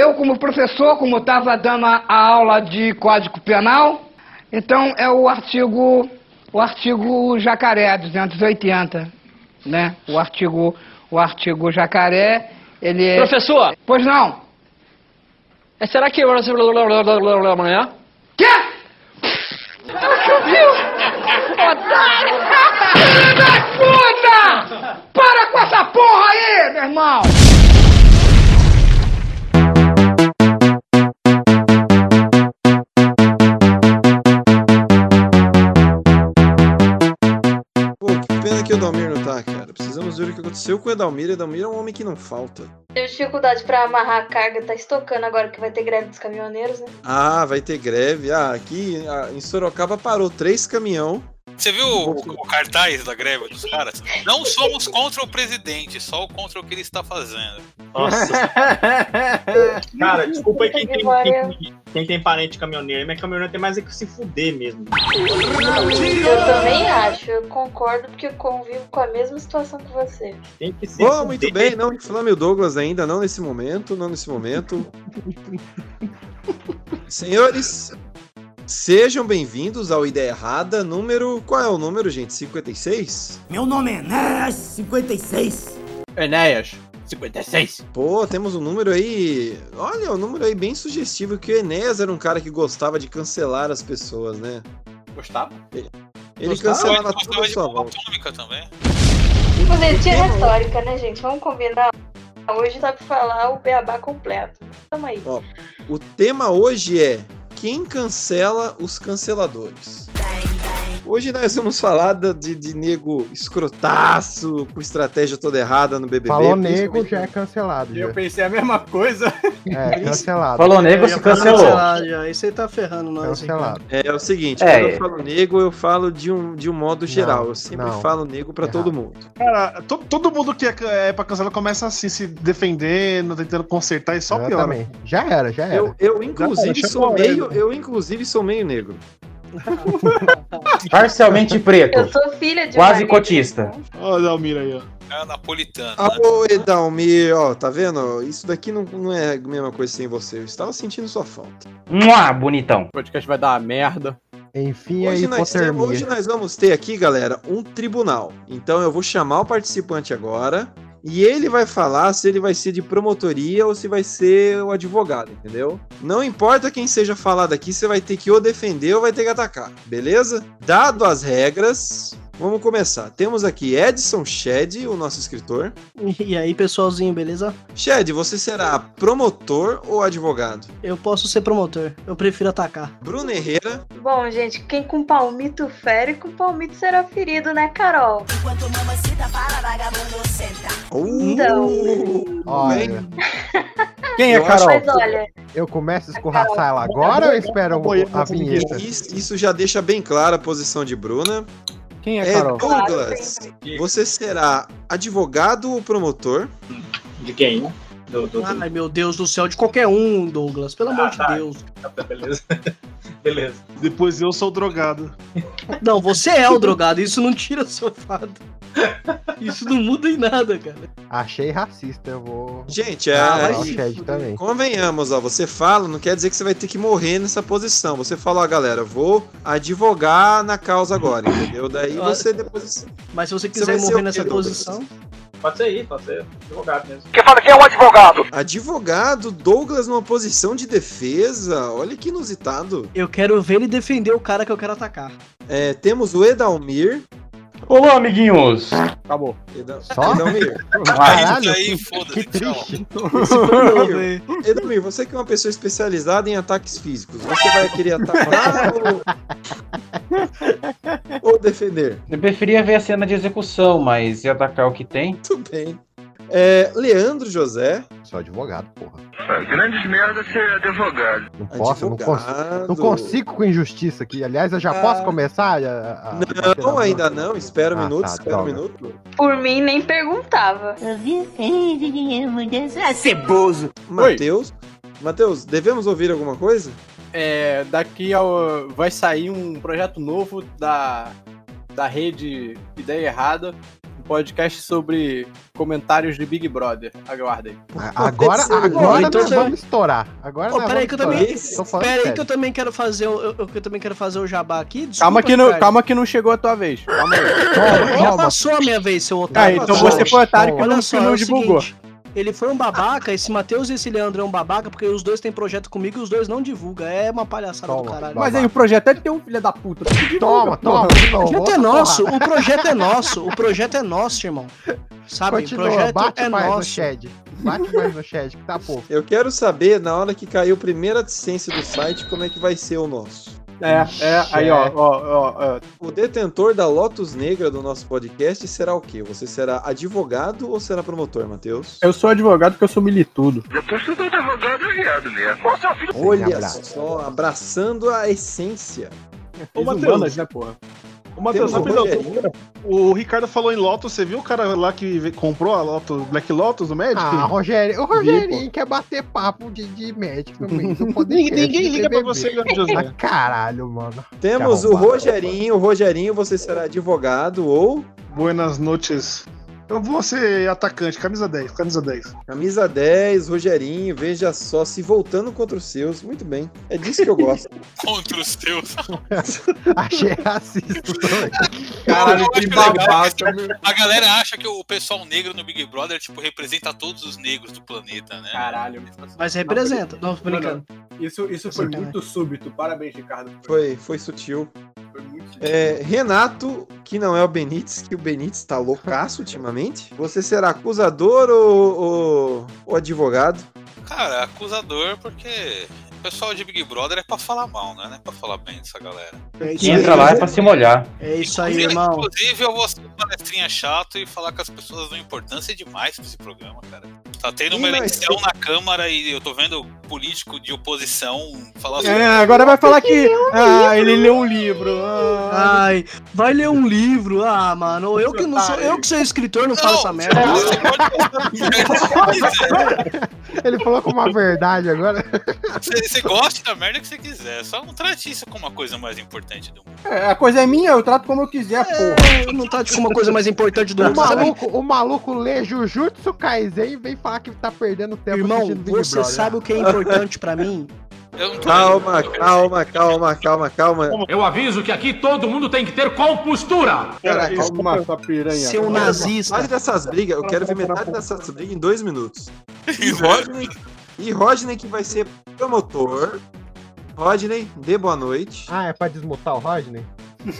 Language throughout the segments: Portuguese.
eu como professor, como estava dando a, a aula de Código Penal, então é o artigo, o artigo Jacaré 280, né? O artigo, o artigo Jacaré, ele é... Professor, Pois não? é, será que amanhã? Quê? Otário! Filho da puta! Para com essa porra aí, meu irmão! O que aconteceu com o Edalmir. Edalmir é um homem que não falta. Teve dificuldade pra amarrar a carga, tá estocando agora que vai ter greve dos caminhoneiros, né? Ah, vai ter greve. Ah, aqui ah, em Sorocaba parou três caminhão. Você viu o, o cartaz da greve dos caras? Não somos contra o presidente, só contra o que ele está fazendo. Nossa. Cara, desculpa aí quem tem, quem, quem tem parente caminhoneiro. Minha caminhoneira tem mais é que se fuder mesmo. Eu também acho, eu concordo porque eu convivo com a mesma situação que você. Tem que se Oh, fuder. muito bem, não inflame o Douglas ainda, não nesse momento, não nesse momento. Senhores, sejam bem-vindos ao Ideia Errada, número. Qual é o número, gente? 56? Meu nome é Enéas 56. Enéas, 56. Pô, temos um número aí. Olha, um número aí bem sugestivo que o Enéas era um cara que gostava de cancelar as pessoas, né? Gostava? Ele Gostava? cancelava Ele tudo de sua volta. também. Retórica, né, gente? Vamos combinar. Hoje dá pra falar o beabá completo. Tamo aí. O tema hoje é quem cancela os canceladores. Hoje nós vamos falar de, de nego escrotaço, com estratégia toda errada no BBB. Falou nego, já é cancelado. Já. Eu pensei a mesma coisa. É, cancelado. Falou nego, se cancelou. Aí você tá ferrando nós. Cancelado. É, é o seguinte, É. quando eu falo nego, eu falo de um, de um modo geral. eu sempre não. falo nego pra Errado. todo mundo. Cara, to- todo mundo que é, é pra cancelar começa assim, se defendendo, tentando consertar e só piora. Já era, já era. Eu, eu inclusive, Já sou meio. Eu, inclusive, sou meio negro. Parcialmente preto. Eu sou filha de Quase cotista. Ó, o Dalmir aí, ó. É napolitano. Ah, né? ô Edalmir, ó, tá vendo? Isso daqui não, não é a mesma coisa sem você. Eu estava sentindo sua falta. Mua, bonitão. O podcast vai dar uma merda. Enfim, Hoje nós, temos- hoje nós vamos ter aqui, galera, um tribunal. Então eu vou chamar o participante agora e ele vai falar se ele vai ser de promotoria ou se vai ser o advogado, entendeu? Não importa quem seja falado aqui, você vai ter que ou defender ou vai ter que atacar, beleza? Dado as regras, vamos começar. Temos aqui Edson Shed, o nosso escritor. E aí, pessoalzinho, beleza? Shed, você será promotor ou advogado? Eu posso ser promotor. Eu prefiro atacar. Bruno Herrera, Bom, gente, quem com palmito fere, com palmito será ferido, né, Carol? Então. Uh, Olha, Quem é Eu acho- Carol? Mas olha, eu começo a escorraçar ela agora ou eu espero a vinheta? Isso, isso já deixa bem clara a posição de Bruna. Quem é É, Carol? Douglas, você será advogado ou promotor? De quem? Do, do, do... Ai, meu Deus do céu, de qualquer um, Douglas. Pelo amor Ah, de tá. Deus. Tá, Beleza. Beleza. Depois eu sou o drogado. Não, você é o drogado. Isso não tira seu fato. Isso não muda em nada, cara. Achei racista, eu vou. Gente, é, Ah, também. convenhamos, ó, você fala, não quer dizer que você vai ter que morrer nessa posição. Você fala, ó, galera, vou advogar na causa agora, entendeu? Daí você depois. Mas se você Você quiser ser morrer nessa posição. Pode ser aí, pode ser advogado mesmo. Advogado, Douglas numa posição de defesa. Olha que inusitado. Eu quero ver ele defender o cara que eu quero atacar. É, temos o Edalmir. Olá, amiguinhos. Acabou. Só? Edalmir. Caralho, aí, que, foda-se, que tchau. Edalmir, Edalmir, você que é uma pessoa especializada em ataques físicos, você vai querer atacar ou... ou defender? Eu preferia ver a cena de execução, mas ia atacar o que tem. Tudo bem. É, Leandro José. Sou advogado, porra. Grandes merda ser advogado. Não posso, eu não consigo. advogado. Não consigo com injustiça aqui. Aliás, eu já Ah. posso começar? a- a- Não, ainda não. Espera um Ah, minuto, tá, espera um droga. minuto. por mim nem perguntava. Ceboso. Matheus. Matheus, devemos ouvir alguma coisa? É, daqui ao, vai sair um projeto novo da, da rede Ideia Errada. Podcast sobre comentários de Big Brother. Aguardem. Agora, ser. agora Então nós vamos estourar. Agora Ô, nós peraí vamos que eu também. Peraí que eu também quero fazer o. Eu, eu também quero fazer o jabá aqui. Desculpa, Calma que, não, calma que não chegou a tua vez. Calma aí. Toma, Já toma. passou a minha vez, seu Ah, otário. então Toma, você foi otário que não, só, não é divulgou. seguinte, ele foi um babaca, esse Matheus e esse Leandro é um babaca, porque os dois têm projeto comigo e os dois não divulgam. É uma palhaçada Toma, do caralho. Mas aí o projeto é de ter um filho da puta. Toma, porra. toma. O toma, projeto é nosso, o projeto é nosso, o projeto é nosso, irmão. Sabe, o Continua, projeto bate é mais no nosso. Shed. Bate mais no Shed, que tá pouco. Eu quero saber, na hora que caiu a primeira AdSense do site, como é que vai ser o nosso. É, é. Aí, ó, ó, ó, ó. O detentor da Lotus Negra do nosso podcast será o quê? Você será advogado ou será promotor, Matheus? Eu sou advogado porque eu sou militudo. Olha abraço. só, abraçando a essência. Ô, Matheus. humanas, né, porra? Ô, Matheus, o rapidão. Rogerinho. O Ricardo falou em Lotus, você viu o cara lá que comprou a Lotus, Black Lotus do Magic? Ah, Rogério, o Rogerinho quer bater papo de, de médico no meio do podcast. Ninguém, liga pra você, Leandro José. Ah, caralho, mano. Temos o. Rogerinho. O Rogerinho, você será advogado ou Buenas noites. Eu vou ser atacante, camisa 10, camisa 10. camisa 10, Rogerinho. Veja só, se voltando contra os seus. Muito bem. É disso que eu gosto. Contra os teus. Achei racista. Caralho, que acho legal. A galera acha que o pessoal negro no Big Brother, tipo, representa todos os negros do planeta, né? Caralho. Mas representa. Não, tô brincando. Isso, isso foi muito súbito. Parabéns, Ricardo. Foi, foi sutil. É, Renato, que não é o Benítez, que o Benítez tá loucaço ultimamente. Você será acusador ou, ou, ou advogado? Cara, acusador, porque o pessoal de Big Brother é pra falar mal, né? Não é pra falar bem dessa galera. É Quem aí, entra lá é pra se molhar. é isso aí, Inclusive- irmão. Inclusive, eu vou ser um palestrinha chato e falar que as pessoas dão importância demais pra esse programa, cara. Tá tendo uma eleição na Câmara e eu tô vendo político de oposição falar sobre. É, agora vai falar que. Ah, ele leu um livro. Ah, Ai, vai ler um livro. Ah, mano, eu que não sou, eu que sou escritor não falo essa merda. Você pode o. Ele falou com uma verdade agora. Você, você gosta da merda que você quiser. Só não trate isso como a coisa mais importante do mundo. é, a coisa é minha, eu trato como eu quiser, porra. É, eu não trate como uma coisa mais importante do O mundo. Sabe? maluco, o maluco lê Jujutsu Kaisen e vem falar que tá perdendo tempo Irmão, você Brother. sabe o que é importante pra mim? Calma, calma, calma, calma, calma. Eu aviso que aqui todo mundo tem que ter compostura. Caraca, Calma, sua piranha. Seu nazista. metade dessas brigas, eu quero ver metade dessas brigas em dois minutos. E Rodney, e Rodney que vai ser promotor. Rodney, dê boa noite. Ah, é pra desmutar o Rodney?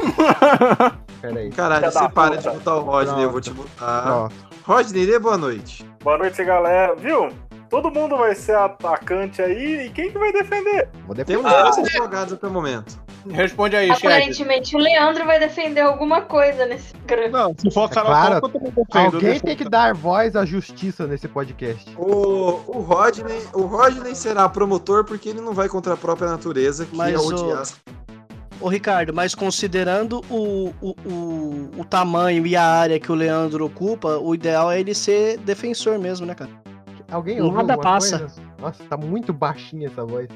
Peraí. Caralho, você para de botar o Rodney, eu vou te botar. Pronto. Rodney, dê boa noite. Boa noite, galera. Viu? Todo mundo vai ser atacante aí. E quem que vai defender? Vou defender. Temos dois advogados até o momento. Responde aí. Aparentemente o Leandro vai defender alguma coisa nesse programa. Não, se for a É Carol claro, defendo, eu Alguém defendo. tem que dar voz à justiça nesse podcast. O, o Rodney, o Rodney será promotor porque ele não vai contra a própria natureza, que Mas é o- odiar. Ô, Ricardo, mas considerando o, o, o, o tamanho e a área que o Leandro ocupa, o ideal é ele ser defensor mesmo, né, cara? Alguém ouviu Nada alguma passa. coisa? Nossa, tá muito baixinha essa voz.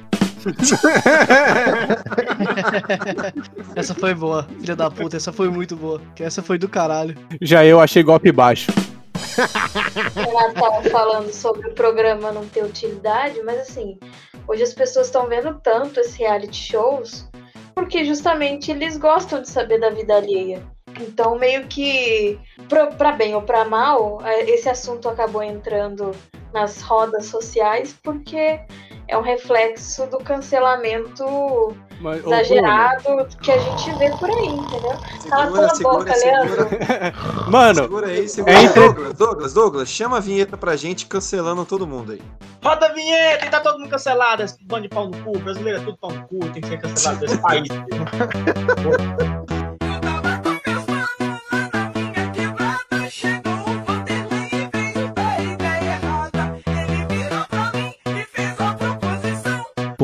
Essa foi boa, filha da puta, essa foi muito boa. Que essa foi do caralho. Já eu achei golpe baixo. Renato tava falando sobre o programa não ter utilidade, mas assim, hoje as pessoas estão vendo tanto esses reality shows porque justamente eles gostam de saber da vida alheia. Então, meio que, pra, pra bem ou pra mal, eh, esse assunto acabou entrando nas rodas sociais porque é um reflexo do cancelamento Mas, ô, exagerado que a gente vê por aí, entendeu? Cala Segura, tua segura, boca, segura. Leandro. Mano, Segura aí, segura. É entre- Douglas, Douglas, Douglas, chama a vinheta pra gente cancelando todo mundo aí. Roda a vinheta e tá todo mundo cancelado. Esse bando de pau no cu. Brasileiro é tudo pau no cu. Tem que ser cancelado desse país.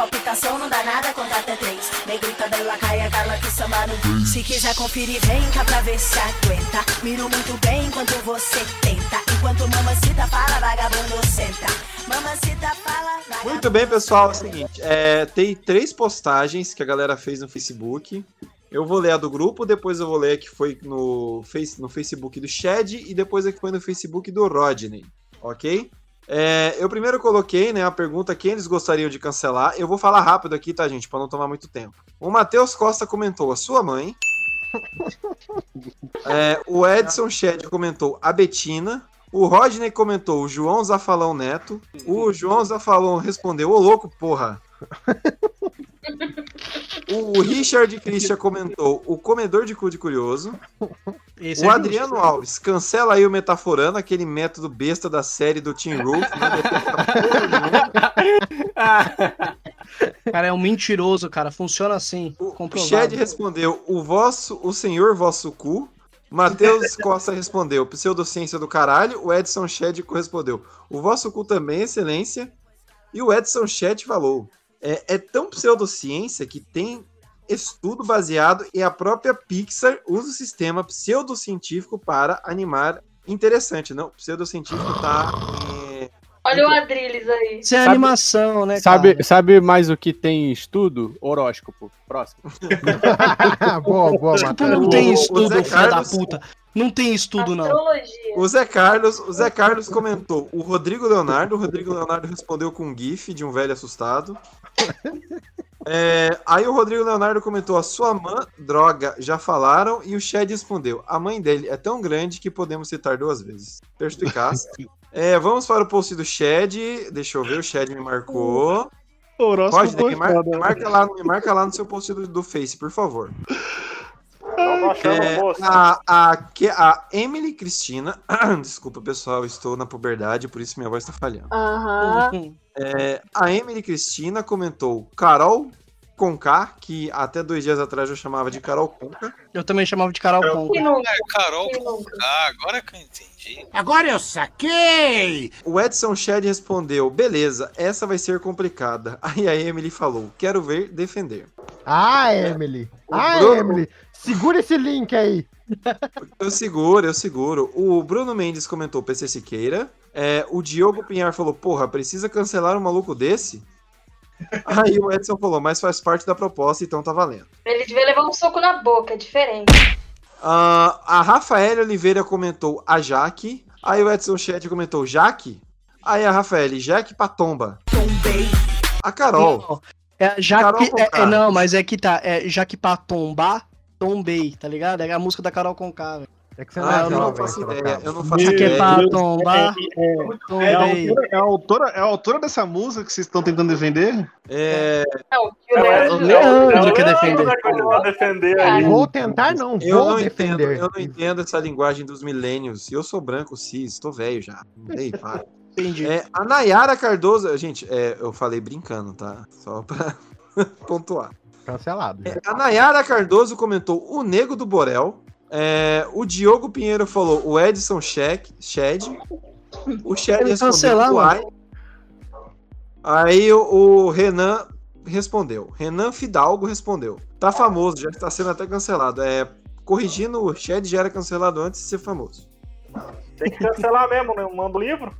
Palpitação, não dá nada, até três. Negrita caia, cala que samba no beat. Se quiser conferir, vem cá pra ver se aguenta. Miro muito bem enquanto você tenta. Enquanto mamacita fala, vagabundo senta. Mamacita fala, vagabundo Muito bem, pessoal. É o seguinte: é, tem três postagens que a galera fez no Facebook. Eu vou ler a do grupo, depois eu vou ler a que foi no, face, no Facebook do Shed e depois a que foi no Facebook do Rodney, ok? É, eu primeiro coloquei né, a pergunta quem eles gostariam de cancelar. Eu vou falar rápido aqui, tá, gente, para não tomar muito tempo. O Matheus Costa comentou a sua mãe. É, o Edson Shed comentou a Betina. O Rodney comentou o João Zafalão Neto. O João Zafalão respondeu: Ô louco, porra. O Richard Christian comentou o comedor de cu de curioso. Esse o é Adriano justo. Alves, cancela aí o metaforando, aquele método besta da série do Team Roof. Cara, é um mentiroso, cara. Funciona assim. O comprovado. Shed respondeu o vosso, o senhor vosso cu. Matheus Costa respondeu pseudociência do caralho. O Edson Shed correspondeu o vosso cu também, excelência. E o Edson Shed falou é, é tão pseudociência que tem estudo baseado e a própria Pixar usa o sistema pseudocientífico para animar. Interessante, não? Pseudocientífico tá. Olha o Adrilles aí. Isso é Sabe- animação, né, Sabe, cara? sabe mais o que tem estudo? Horóscopo. Próximo. boa, boa, Tipo, Matheus. não tem estudo, Zé filho da Carlos- puta. Não tem estudo, não. Astrologia. O Zé Carlos, o Zé Carlos comentou o Rodrigo Leonardo. O Rodrigo Leonardo respondeu com um GIF de um velho assustado. É, aí o Rodrigo Leonardo comentou: a sua mãe, droga, já falaram. E o Shed respondeu: a mãe dele é tão grande que podemos citar duas vezes. Perspicaz. É, vamos para o post do Shed. Deixa eu ver, o Shed me marcou. Pode, foi me, mar- foda. me marca lá, me marca lá no seu post do, do Face, por favor. Achando É, a, a, que- a Emily Cristina. Desculpa, pessoal, estou na puberdade, por isso minha voz está falhando. Aham. É, a Emily Cristina comentou Carol Conká, que até dois dias atrás eu chamava de Carol Conká. Eu também chamava de Carol nunca. É, Carol, ah, agora que eu entendi. Agora eu saquei! O Edson Shed respondeu: beleza, essa vai ser complicada. Aí a Emily falou: quero ver defender. Ah, Emily. Ah, Bruno- Emily. Segura esse link aí. Eu seguro, eu seguro. O Bruno Mendes comentou PC Siqueira. É, o Diogo Pinhar falou: porra, precisa cancelar um maluco desse? Aí o Edson falou: mas faz parte da proposta, então tá valendo. Ele devia levar um soco na boca, é diferente. Ah, a Rafaela Oliveira comentou a Jaque. Aí o Edson Chat comentou Jaque. Aí a Rafaela, Jaque Patomba. A Carol. É, já Carol é, é, não, mas é que tá. É, já que pra tombar, tombei, tá ligado? É a música da Carol Conká, velho. É que você Ah, é eu não faço Sorocaba. ideia. Eu não faço que é ideia. pra Deus. tombar, É, é a, tombei. autora, é, a autora, é a autora dessa música que vocês estão tentando defender? É, Não, que É, o Leandro é quer Leandro defender. a. Vou tentar, não. eu Vou não defender. entendo, eu não entendo essa linguagem dos milênios. Eu sou branco, cis, tô velho já. Ei, para. Entendi. É, a Nayara Cardoso, gente, é, eu falei brincando, tá? Só pra pontuar. Cancelado. É, a Nayara Cardoso comentou o Nego do Borel. É, o Diogo Pinheiro falou o Edson Shed. Shed. O Shed Ele respondeu cancelar, o mano. Ai. Aí o, o Renan respondeu. Renan Fidalgo respondeu. Tá famoso, já está sendo até cancelado. É, corrigindo, o Shed já era cancelado antes de ser famoso. Tem que cancelar mesmo, né? Manda o livro.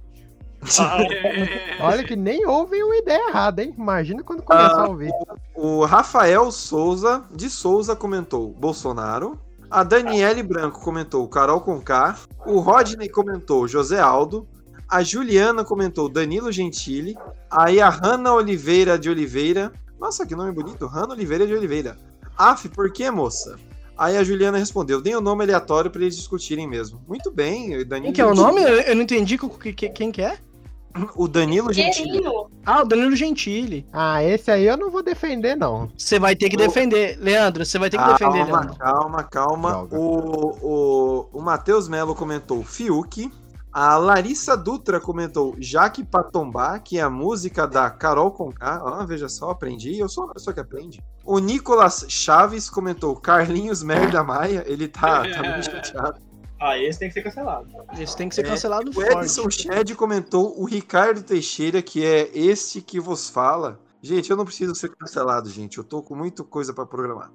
Olha que nem ouvem uma ideia errada, hein? Imagina quando começar Ah, a ouvir. O Rafael Souza, de Souza, comentou Bolsonaro. A Daniele Branco comentou Carol Conká. O Rodney comentou José Aldo. A Juliana comentou Danilo Gentili. Aí a Hanna Oliveira de Oliveira. Nossa, que nome bonito. Hanna Oliveira de Oliveira. Af, por que, moça? Aí a Juliana respondeu: dei o nome aleatório para eles discutirem mesmo. Muito bem, Danilo Quem que é o nome? Eu não entendi co- que- que- quem que é. O Danilo Gentili. Ah, o Danilo Gentili. Ah, esse aí eu não vou defender, não. Você vai ter que defender. Leandro, você vai ter que defender, Calma, Leandro. calma, calma. Droga. O, o, o Matheus Melo comentou Fiuk. A Larissa Dutra comentou Jaque Patombá, que é a música da Carol Conká. Ah, veja só, aprendi. Eu sou uma pessoa que aprende. O Nicolas Chaves comentou Carlinhos Merda Maia. Ele tá, tá muito chateado. Ah, esse tem que ser cancelado. Esse tem que ser É, cancelado O forte. Edson Shed comentou o Ricardo Teixeira, que é este que vos fala. Gente, eu não preciso ser cancelado, gente. Eu tô com muita coisa pra programar.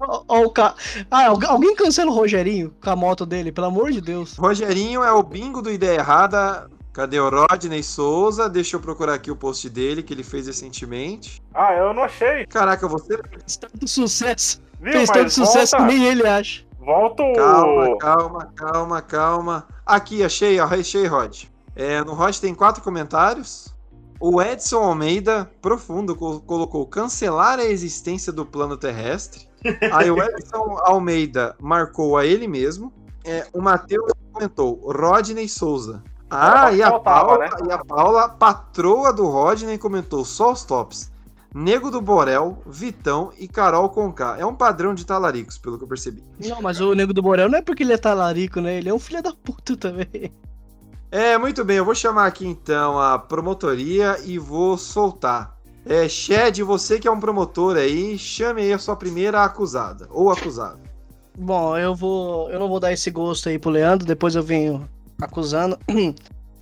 Ó, ó o ca... Ah, algu- alguém cancela o Rogerinho com a moto dele, pelo amor de Deus. Rogerinho é o bingo do Ideia Errada. Cadê o Rodney Souza? Deixa eu procurar aqui o post dele, que ele fez recentemente. Ah, eu não achei. Caraca, você. Tanto sucesso. Viu, Fez tanto sucesso que volta. nem ele acha. Volta o. Calma, calma, calma, calma. Aqui, achei, ó, achei, Rod. É, no Rod tem quatro comentários. O Edson Almeida, profundo, co- colocou cancelar a existência do plano terrestre. Aí o Edson Almeida marcou a ele mesmo. É, o Matheus comentou Rodney Souza. Ah, e a, Faltava, Paula, né? e a Paula, patroa do Rodney, comentou só os tops. Nego do Borel, Vitão e Carol Conká. É um padrão de talaricos, pelo que eu percebi. Não, mas o Nego do Borel não é porque ele é talarico, né? Ele é um filho da puta também. É, muito bem, eu vou chamar aqui então a promotoria e vou soltar. É, Shed, você que é um promotor aí, chame aí a sua primeira acusada, ou acusado. Bom, eu vou. Eu não vou dar esse gosto aí pro Leandro, depois eu venho acusando.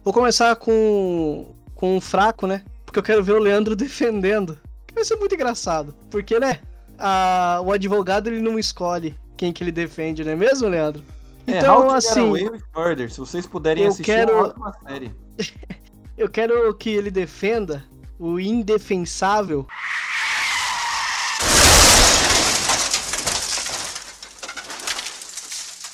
Vou começar com. com um fraco, né? Porque eu quero ver o Leandro defendendo. Vai ser muito engraçado. Porque, né? a- o advogado ele não escolhe quem que ele defende, não é mesmo, Leandro? É, Então, assim. Murder, se vocês puderem eu assistir, quero- é uma ótima série. Eu quero que ele defenda o indefensável.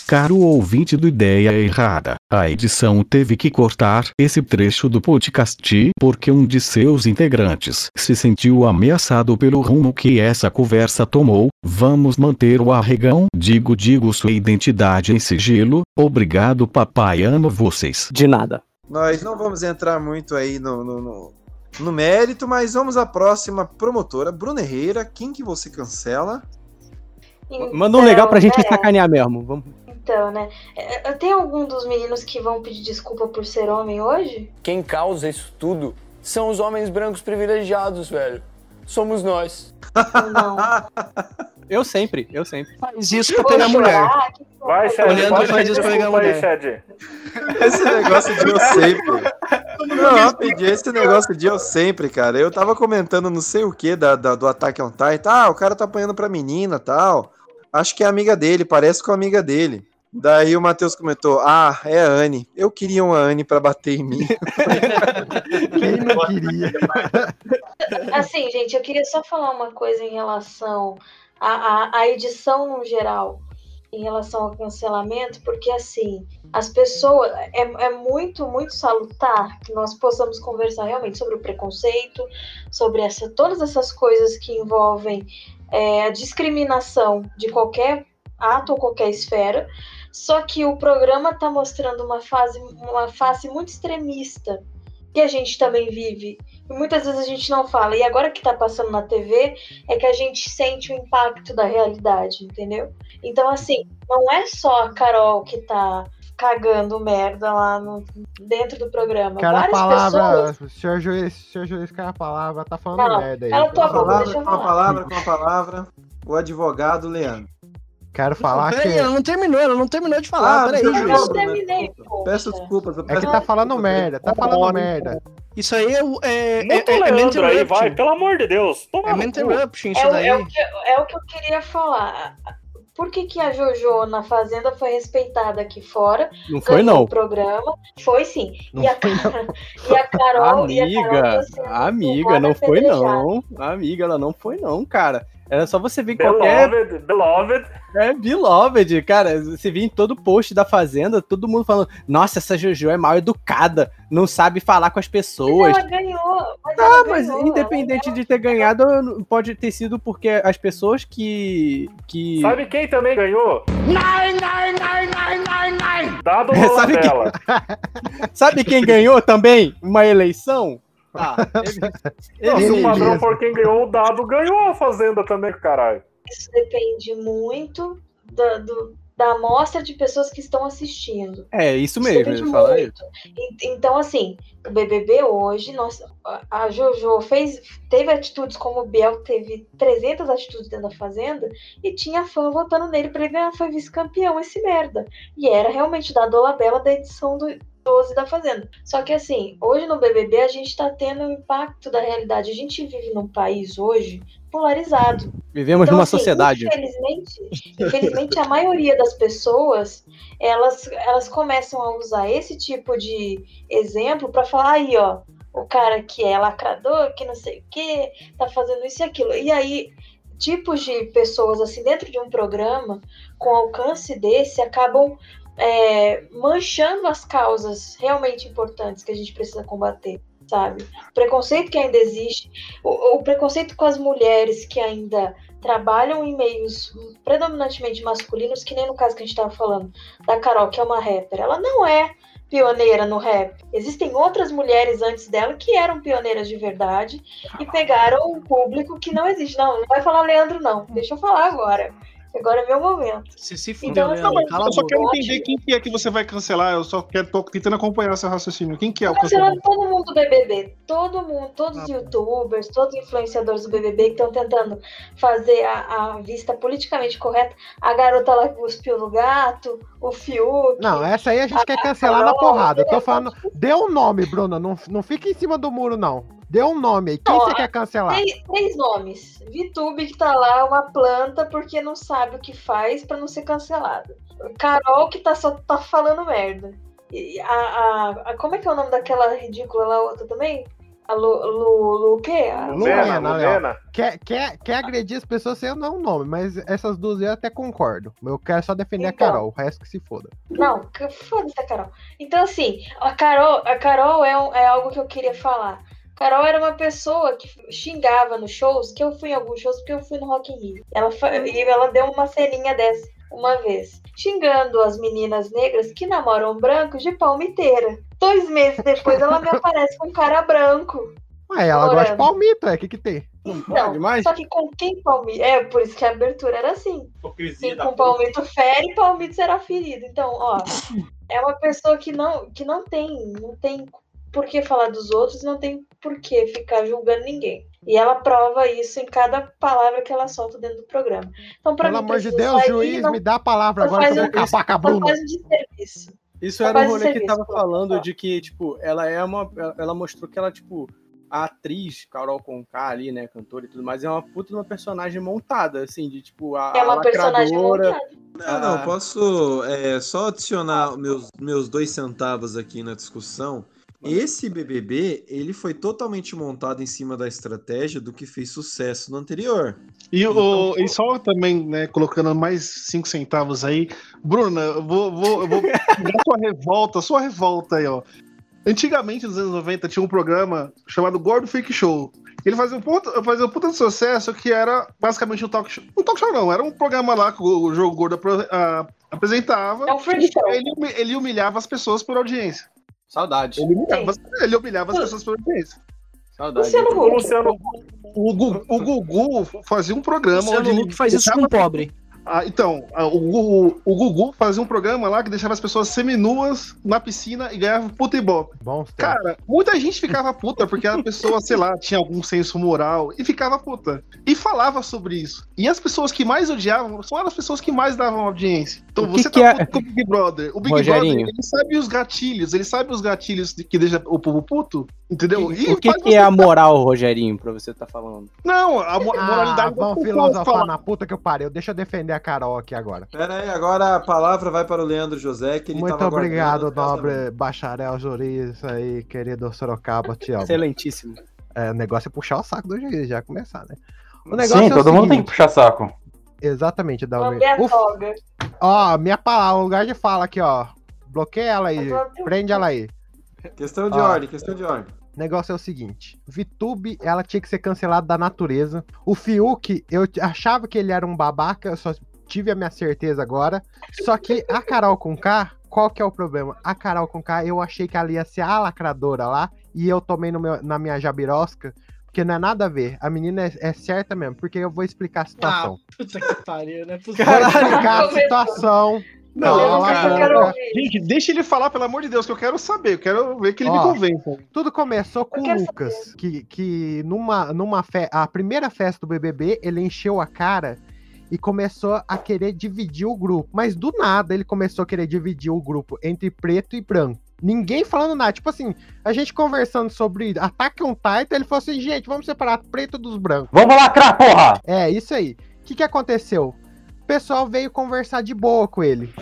Caro ouvinte do Ideia Errada, a edição teve que cortar esse trecho do podcast porque um de seus integrantes se sentiu ameaçado pelo rumo que essa conversa tomou. Vamos manter o arregão. Digo, digo sua identidade em sigilo. Obrigado, papai. Amo vocês. De nada. Nós não vamos entrar muito aí no, no, no- no mérito, mas vamos à próxima promotora, Bruna Herrera. Quem que você cancela? Manda um legal pra gente Então, né? sacanear mesmo. Vamos. Então, né? é, Tem algum dos meninos que vão pedir desculpa por ser homem hoje? Quem causa isso tudo são os homens brancos privilegiados, velho. Somos nós. Eu sempre, eu sempre. Faz isso pra pegar mulher. Vai, Shed, O Leandro pode faz isso pra pegar aí, mulher. Shed. Esse negócio de eu sempre. Não, rapidinho, esse negócio de eu sempre, cara. Eu tava comentando não sei o que da, da- do Attack on Titan. Ah, o cara tá apanhando pra menina tal. Acho que é amiga dele, parece com a amiga dele. Daí o Matheus comentou: Ah, é a Anne. Eu queria uma Anne pra bater em mim. Quem não queria? Assim, gente, eu queria só falar uma coisa em relação à, à, à edição no geral, em relação ao cancelamento, porque assim, as pessoas. É, é muito, muito salutar que nós possamos conversar realmente sobre o preconceito, sobre essa, todas essas coisas que envolvem é, a discriminação de qualquer ato ou qualquer esfera. Só que o programa está mostrando uma fase, uma face muito extremista que a gente também vive. E muitas vezes a gente não fala. E agora que tá passando na TV, é que a gente sente o impacto da realidade, entendeu? Então, assim, não é só a Carol que tá cagando merda lá no, dentro do programa. Cara, a Várias palavra. pessoas. Senhor juiz, senhor juiz, cara, a palavra. Tá falando Não, merda aí. cala tua Com a boca, palavra, deixa eu com a palavra, com a palavra, o advogado Leandro. Quero falar Peraí, que. ela não terminou, ela não terminou de falar. Ah, peraí, não Eu terminei, pô. Peço desculpas. eu É que peço tá falando desculpas. merda, tá falando merda. Isso aí é, o- é, é, o é, é Leandro aí, vai, pelo amor de Deus. Toma É interruption isso É, o- daí. é o que, é o que eu queria falar. Por que, que a Jojo na Fazenda foi respeitada aqui fora? Não foi, não. o programa. Foi sim. Não e, a, e a Carol. e a Carol Amiga, sendo amiga, não foi não. Amiga, ela não foi não, cara. Era só você vir em qualquer. Beloved, beloved. É beloved, cara. Você vir em todo post da Fazenda, todo mundo falando: Nossa, essa Jojo é mal educada, não sabe falar com as pessoas. Ela ganhou. Mas Ah, ela mas ganhou, independente de ter ganhado, pode ter sido porque as pessoas que. que... Sabe quem também ganhou? Nine, nine, nine, nine, nine, nine. Dado Sabe quem- dela. Sabe quem ganhou também uma eleição? Ah, Não, se ele o padrão mesmo. for quem ganhou o dado, ganhou a Fazenda também, caralho. Isso depende muito da- do, da amostra de pessoas que estão assistindo. É, isso mesmo, depende ele fala muito. E- Então, assim, o BBB hoje, nós, a- a Jojo fez, teve atitudes como o Biel teve 300 atitudes dentro da Fazenda e tinha fã votando nele pra ele ganhar, foi vice-campeão esse merda. E era realmente da Dolabella da edição do 12 da Fazenda. Só que, assim, hoje no BBB a gente tá tendo o impacto da realidade. A gente vive num país hoje polarizado. Vivemos Então, numa assim, sociedade. Infelizmente, infelizmente, a maioria das pessoas elas, elas começam a usar esse tipo de exemplo para falar aí, ó, o cara que é lacrador, que não sei o que, tá fazendo isso e aquilo. E aí, tipos de pessoas assim dentro de um programa com alcance desse acabam é, manchando as causas realmente importantes que a gente precisa combater, sabe? O preconceito que ainda existe, o, o preconceito com as mulheres que ainda trabalham em meios predominantemente masculinos, que nem no caso que a gente estava falando da Carol, que é uma rapper. Ela não é pioneira no rap. Existem outras mulheres antes dela que eram pioneiras de verdade e pegaram um público que não existe. Não, não vai falar Leandro, não. Deixa eu falar agora. Agora é meu momento. Se se Então, Leandro, a Eu só boca. quero entender quem que é que você vai cancelar. Eu só quero tô tentando acompanhar seu raciocínio. Quem que é o Cancelando todo mundo do BBB, todo mundo, todos os youtubers, todos os influenciadores do BBB que estão tentando fazer a, a vista politicamente correta. A garota lá que cuspiu no gato, o Fiuk. Não, essa aí a gente quer cancelar na porrada. Eu tô falando. Dê um nome, Bruna. Não, não fica em cima do muro, não. Dê um nome aí. Quem Ó, você quer cancelar? Três, três nomes. Vitube, que tá lá, uma planta, porque não sabe o que faz pra não ser cancelada. Carol, que tá só tá falando merda. E a, a- a- como é que é o nome daquela ridícula lá, outra também? A Lu, Lu, Lu o quê? A- Lumena. Lumena. Quer, quer, quer agredir as pessoas sem eu dar um nome, mas essas duas eu até concordo. Eu quero só defender Então. a Carol, o resto que se foda. Não, que- foda-se a Carol. Então, assim, a Carol, a Carol é, um- é algo que eu queria falar. Carol era uma pessoa que xingava nos shows, que eu fui em alguns shows porque eu fui no Rock in Rio. Ela, fa- e ela deu uma ceninha dessa uma vez, xingando as meninas negras que namoram brancos de palmiteira. Dois meses depois ela me aparece com um cara branco. Ué, ela gosta de palmito, é. O que que tem? Não, só que com quem palmito... É, por isso que a abertura era assim. Hipocrisia Quem da com porra. palmito fere, palmito será ferido. Então, ó, é uma pessoa que não, que não tem, não tem por que falar dos outros, não tem por que ficar julgando ninguém. E ela prova isso em cada palavra que ela solta dentro do programa. Então, pra Pelo mim, amor de Deus, juiz, não- me dá a palavra agora que eu vou um- acabar com a Bruna. faz um desserviço. Isso era um faz rolê que tava pô. falando de que, tipo, ela é uma. Ela mostrou que ela, tipo, a atriz, Carol Conká ali, né, cantora e tudo mais, é uma puta de uma personagem montada, assim, de tipo, a. É uma a personagem montada. Não, não, posso é, só adicionar meus, meus dois centavos aqui na discussão. Esse BBB, ele foi totalmente montado em cima da estratégia do que fez sucesso no anterior. E, o, e só também, né, colocando mais cinco centavos aí. Bruna, eu vou, vou, eu vou dar sua revolta, sua revolta aí, ó. Antigamente, nos anos 90, tinha um programa chamado Gordo Fake Show. Ele fazia um puta, fazia um puta de sucesso que era basicamente um talk show. Um talk show não, era um programa lá que o, o Jogo Gordo apro- a- apresentava. É um freak show. Ele, ele humilhava as pessoas por audiência. Saudade. Ele humilhava, ele humilhava as pessoas por audiência. Saudade. Luciano Huck. Luciano O, Gu- o Gugu fazia um programa Luciano onde Huck faz isso com pobre. Ah, então, ah, o, Gugu- o Gugu fazia um programa lá que deixava as pessoas seminuas na piscina e ganhava puta e bop. Cara, muita gente ficava puta porque a pessoa, sei lá, tinha algum senso moral e ficava puta. E falava sobre isso. E as pessoas que mais odiavam são as pessoas que mais davam audiência. Então O que você que tá é- puto com o Big Brother. O Big Rogerinho. Brother, ele sabe os gatilhos, ele sabe os gatilhos que deixa o povo puto, entendeu? E O que, que é a moral, Rogerinho, pra você tá falando? Não, a mo- Ah, moralidade vamos do povo filosofar falar. na puta que eu pariu. Deixa eu defender a Carol aqui agora. Pera aí, agora a palavra vai para o Leandro José, que ele Muito tava obrigado, nobre bacharel juiz aí, querido Sorocaba, te amo. Excelentíssimo. É, o negócio é puxar o saco do juiz, já começar, né? O negócio Sim, é o todo mundo tem seguinte- que puxar saco. Exatamente, Dalmir. Lambe a Uf, toga. ó, minha palavra, lugar de fala aqui, ó. Bloqueia ela aí, prende ela aí. Questão de Ó. ordem, questão de ordem. O negócio é o seguinte: Vitube, ela tinha que ser cancelada da natureza. O Fiuk, eu achava que ele era um babaca, eu só tive a minha certeza agora. Só que a Carol com K, qual que é o problema? A Carol com K, eu achei que ela ia ser a lacradora lá, e eu tomei no meu- na minha jabirosca, porque não é nada a ver. A menina é, é certa mesmo, porque eu vou explicar a situação. Puta que pariu, né? vou explicar a situação. Não, cara. boca. Gente, deixa ele falar, pelo amor de Deus, que eu quero saber. Eu quero ver que ele me Ó, convença. Tudo começou com o Lucas, que, que numa, numa fe... a primeira festa do BBB, ele encheu a cara e começou a querer dividir o grupo. Mas do nada ele começou a querer dividir o grupo entre preto e branco. Ninguém falando nada. Tipo assim, a gente conversando sobre Attack on Titan, ele falou assim, gente, vamos separar preto dos brancos. Vamos lacrar, porra! É, isso aí. O que, que aconteceu? O pessoal veio conversar de boa com ele.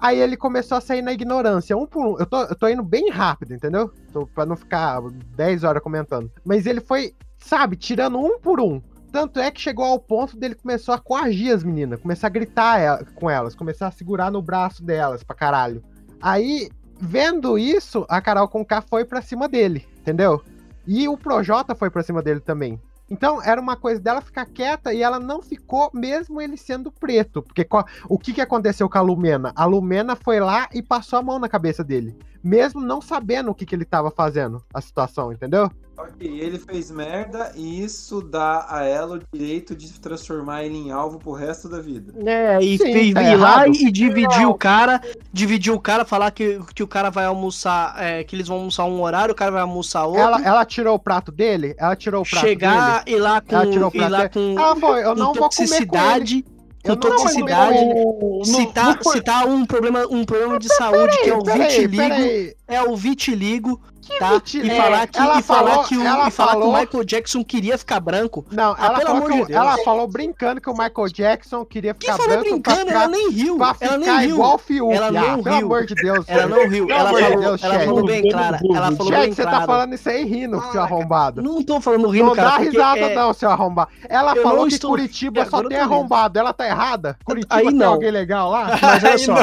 Aí ele começou a sair na ignorância, um por um. Eu tô, eu tô indo bem rápido, entendeu? Tô, pra não ficar 10 horas comentando. Mas ele foi, sabe, tirando um por um. Tanto é que chegou ao ponto dele começou a coagir as meninas, começar a gritar com elas, começar a segurar no braço delas pra caralho. Aí, vendo isso, a Carol Conká foi pra cima dele, entendeu? E o Projota foi pra cima dele também. Então, era uma coisa dela ficar quieta e ela não ficou, mesmo ele sendo preto. Porque o que, que aconteceu com a Lumena? A Lumena foi lá e passou a mão na cabeça dele. Mesmo não sabendo o que, que ele tava fazendo, a situação, entendeu? Ok, ele fez merda e isso dá a ela o direito de transformar ele em alvo pro resto da vida. É, e Sim, fez- tá ir lá e dividir o cara, dividir o cara, falar que, que o cara vai almoçar, é, que eles vão almoçar um horário, o cara vai almoçar outro. Ela, ela tirou o prato dele? Ela tirou o prato chegar dele? e lá com, Ela tirou o ir prato lá com, foi, eu com não vou comer com toxicidade, ele. com toxicidade, ele. citar, citar um problema, um problema de saúde que é o vitiligo, é o vitiligo, tá? E falar que, Ela e falar falou- que o, ela e falar que o falou- Michael Jackson queria ficar branco. Não, Ah, ela, pelo falou amor que de ela falou brincando que o Michael Jackson queria ficar falou branco brincando? pra ficar, Ela nem riu, pra ela nem ficar riu. igual o Fiuk. Ela não ah, riu. Pelo amor de Deus. Ela não riu, ela falou- Deus, ela falou bem clara, ela falou bem você tá falando isso aí rindo, seu arrombado. Não tô falando rindo, não cara, dá porque risada é- não, seu arrombado. Ela Eu falou não que estou- Curitiba só Agora eu tem arrombado. Ela tá errada? Curitiba Aí tem não. alguém legal lá? Mas olha só.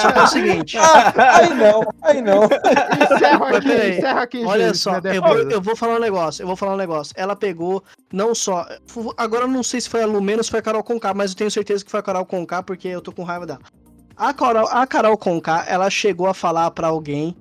Só que é o seguinte. aí não, aí não. Encerra aqui, encerra aqui, Olha gente, só, minha eu vou, eu vou falar um negócio, eu vou falar um negócio. Ela pegou, não só. Agora eu não sei se foi a Lumena ou se foi a Carol Conká, mas eu tenho certeza que foi a Carol Conká, porque eu tô com raiva dela. A Carol, a Carol Conká, ela chegou a falar pra alguém,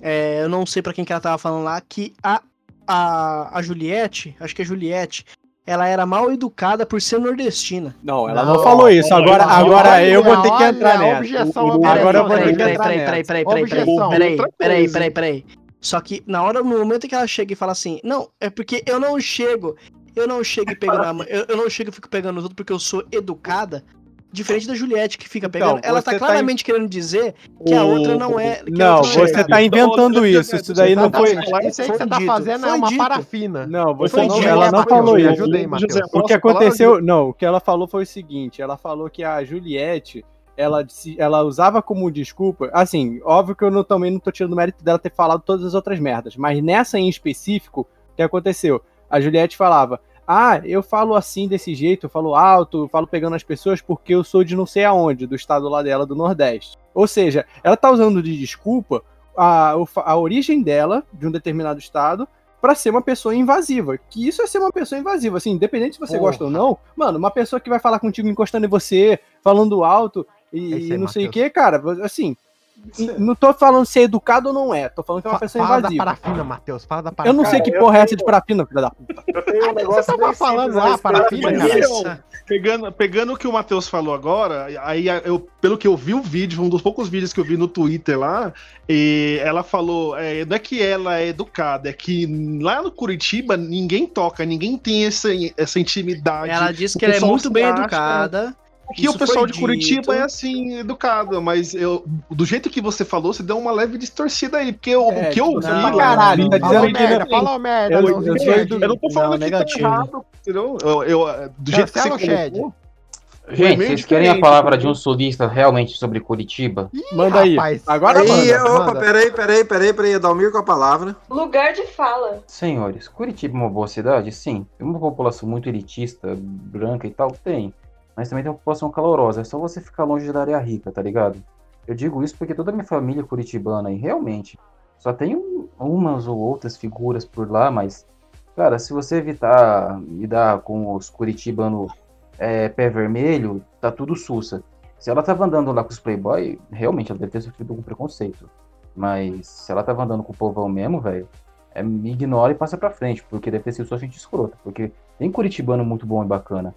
é, eu não sei pra quem que ela tava falando lá, que a, a, a Juliette, acho que é Juliette, ela era mal educada por ser nordestina. Não, ela não, falou isso. Agora, Não, agora olha, eu vou ter que entrar nessa. objeção, agora eu vou ter peraí, que peraí, entrar peraí, nessa. peraí, peraí, peraí, peraí, Objeção. peraí, peraí, peraí. Só que na hora, no momento que ela chega e fala assim, não, é porque eu não chego, eu não chego e pego na mão, eu, eu não chego e fico pegando tudo porque eu sou educada, diferente da Juliette que fica pegando. ela tá tá claramente querendo dizer que a outra não é. Não, você tá inventando isso. Isso daí não foi. Isso aí que você tá fazendo é uma parafina. Não, você não, ela não Matheus, falou me isso. ajuda aí, Matheus. o que aconteceu, não, o que ela falou foi o seguinte, ela falou que a Juliette, ela, disse- ela usava como desculpa, assim, óbvio que eu não, também não tô tirando o mérito dela ter falado todas as outras merdas, mas nessa em específico, o que aconteceu? A Juliette falava, ah, eu falo assim desse jeito, eu falo alto, eu falo pegando as pessoas porque eu sou de não sei aonde, do estado lá dela, do Nordeste. Ou seja, ela tá usando de desculpa a, a origem dela, de um determinado estado, pra ser uma pessoa invasiva. Que isso é ser uma pessoa invasiva, assim, independente se você Porra. gosta ou não. Mano, uma pessoa que vai falar contigo encostando em você, falando alto e, É aí, não sei o que, cara, assim. Não tô falando se é educado ou não é, tô falando que é uma pessoa Fala da invasiva. parafina, Matheus. Fala da Eu parafina. não sei que Cara, porra é eu essa de parafina, filha da puta. Eu tenho um Você negócio tava bem falando lá, parafina, cara? Pegando, pegando o que o Matheus falou agora, aí eu, pelo que eu vi o vídeo, um dos poucos vídeos que eu vi no Twitter lá, e ela falou, é, não é que ela é educada, é que lá no Curitiba ninguém toca, ninguém tem essa, essa intimidade. Ela disse que ela é muito bem acha- educada. Aqui Isso o pessoal de Curitiba é assim, educado, mas eu, do jeito que você falou, você deu uma leve distorcida aí, porque eu- É, o que eu tipo, vi pra caralho, tá Falou dizendo que merda, não- Falou merda, Eu- não, eu sou Eu não tô falando Não, que tá negativo. errado, entendeu? Eu, eu- do jeito que Cancela você colocou, Gente, meio vocês querem a palavra de um sulista realmente sobre Curitiba? Manda aí. Rapaz, Agora Aí, manda. opa, manda. peraí, peraí, peraí, peraí, Adalmir com a palavra. Lugar de fala. Senhores, Curitiba é uma boa cidade? Sim. Tem uma população muito elitista, branca e tal? Tem. Mas também tem uma população calorosa. É só você ficar longe da área rica, tá ligado? Eu digo isso porque toda a minha família curitibana e realmente só tem um- umas ou outras figuras por lá, mas, cara, se você evitar lidar com os curitibanos é, pé vermelho, tá tudo sussa. Se ela tava andando lá com os playboy, realmente ela deve ter sofrido algum preconceito. Mas se ela tava andando com o povão mesmo, velho, é, ignora e passa pra frente, porque deve ter sido só gente escrota. Porque tem curitibano muito bom e bacana.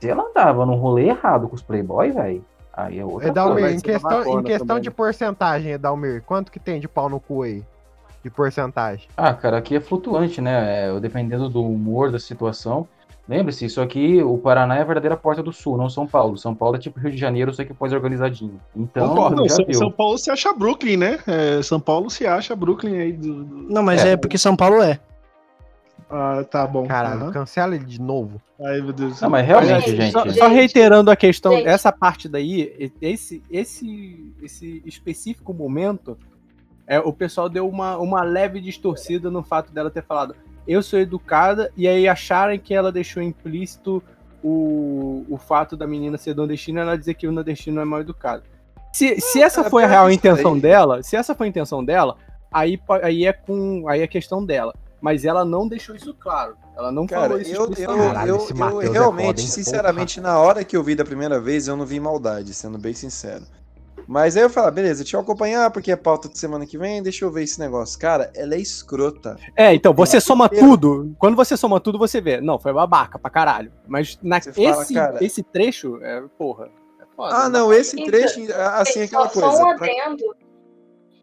Se ela andava num rolê errado com os playboy, velho, aí é outra Edalmir, coisa. em questão, em questão de porcentagem, Edalmir, quanto que tem de pau no cu aí? De porcentagem. Ah, cara, aqui é flutuante, né? É, dependendo do humor, da situação. Lembre-se, isso aqui, o Paraná é a verdadeira porta do sul, não São Paulo. São Paulo é tipo Rio de Janeiro, só que pós-organizadinho. Então, Não, já São. São Paulo se acha Brooklyn, né? É, São Paulo se acha Brooklyn aí. Do, do- Não, mas é. porque São Paulo é. Ah, tá bom. Caralho, Aham. cancela ele de novo. Ai, meu Deus do Não, céu. mas realmente, Olha, gente. Só, só reiterando a questão, Gente. essa parte daí, esse, esse, esse específico momento, é, o pessoal deu uma, uma leve distorcida no fato dela ter falado eu sou educada, e aí acharem que ela deixou implícito o, o fato da menina ser nordestina ela dizer que o nordestino é mal educado. Se, se essa cara, foi a pior real intenção dela, se essa foi a intenção dela, aí, aí é com aí é questão dela. Mas ela não deixou isso claro. Ela não Cara, falou isso eu, eu, explicitamente. Eu, eu é realmente, foda, hein? sinceramente, na hora que eu vi da primeira vez, eu não vi maldade, sendo bem sincero. Mas aí eu falo, beleza, deixa eu acompanhar, porque é pauta de semana que vem, deixa eu ver esse negócio. Cara, ela é escrota. É, então, você soma inteiro. tudo. Quando você soma tudo, você vê. Não, foi babaca pra caralho. Mas na, Você esse, cara- esse trecho, é, porra. É foda, Ah, né? não, esse Então, trecho, assim, Gente, aquela só, coisa. Só um pra- adendo.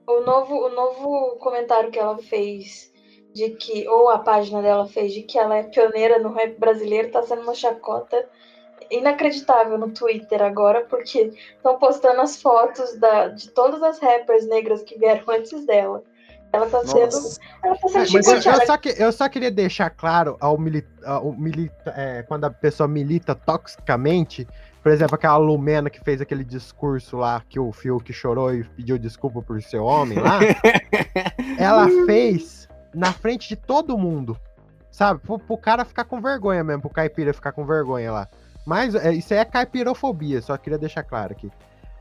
O novo, o novo comentário que ela fez de que, ou a página dela fez de que ela é pioneira no rap brasileiro, tá sendo uma chacota inacreditável no Twitter agora, porque estão postando as fotos da, de todas as rappers negras que vieram antes dela. Ela tá sendo. Nossa. Ela tá sendo Mas eu, eu só que, eu só queria deixar claro ao mili, ao milita, é, quando a pessoa milita toxicamente, por exemplo, aquela Lumena que fez aquele discurso lá que o Fiuk chorou e pediu desculpa por ser homem lá, ela fez na frente de todo mundo, sabe? Pro, pro cara ficar com vergonha mesmo, pro caipira ficar com vergonha lá. Mas é, isso aí é caipirofobia, só queria deixar claro aqui.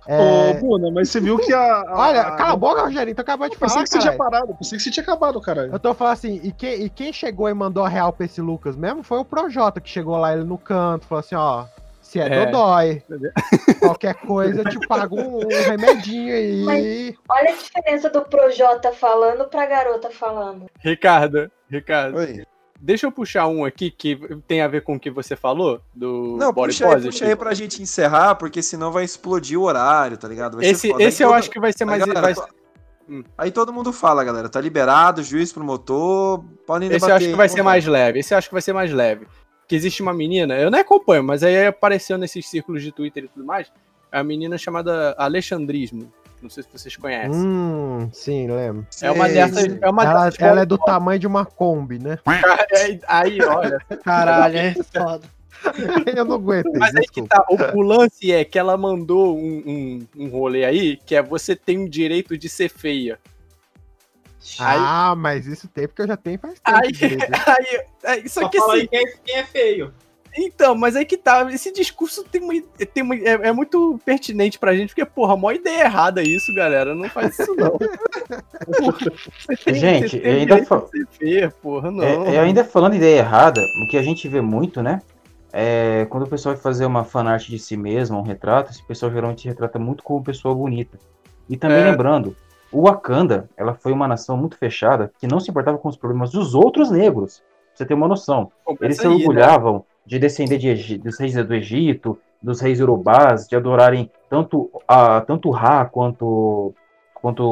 É, Ô, Bruna, mas você viu que a. a- Olha, a- cala a boca, Rogerinho, tu acabou de Pensei falar, que você tinha parado, pensei que você tinha acabado, caralho. Eu tô falando assim, e quem, e quem chegou e mandou a real pra esse Lucas mesmo foi o Projota, que chegou lá ele no canto, falou assim, ó, se é, É. dodói, qualquer coisa eu te pago um, um remedinho aí. Mas- Olha a diferença do Projota falando pra garota falando. Ricardo, Ricardo. Oi. Deixa eu puxar um aqui que tem a ver com o que você falou, do Não, Body puxa aí, Positive. puxa aí pra gente encerrar, porque senão vai explodir o horário, tá ligado? Vai Esse. Aí esse eu todo- acho que vai ser Aí, mais. galera, vai- to- Aí todo mundo fala, galera. Tá liberado, juiz, promotor, podem Esse eu debater. acho que vai ser mais leve. Esse eu acho que vai ser mais leve. Que existe uma menina, eu nem acompanho, mas aí apareceu nesses círculos de Twitter e tudo mais. É uma menina chamada Alexandrismo. Não sei se vocês conhecem. Hum, sim, lembro. É uma dessas. É uma ela, dessas ela é do tamanho de uma Kombi, né? Aí, aí, olha. Caralho, é foda. eu não aguento. Mas aí que tá. O, o lance é que ela mandou um, um, um rolê aí que é você tem o direito de ser feia. Ah, mas isso tem porque eu já tenho faz tempo. Aí, aí, aí, só, Só que assim. quem é, quem é feio. Então, mas aí que tá. Esse discurso tem uma, tem uma, é, é muito pertinente pra gente, porque, porra, a maior ideia errada isso, galera. Não faz isso, não. Tem- Gente, eu ainda direito fa- de ser feia, porra, não. É, é, ainda falando ideia errada, o que a gente vê muito, né? É, quando o pessoal vai fazer uma fanart de si mesmo, um retrato, esse pessoal geralmente se retrata muito como pessoa bonita. E também É. lembrando, o Wakanda, ela foi uma nação muito fechada que não se importava com os problemas dos outros negros. Pra você ter uma noção. Começa Eles se aí, né? orgulhavam de descender de dos reis do Egito, dos reis urubás, de adorarem tanto a tanto Ra quanto quanto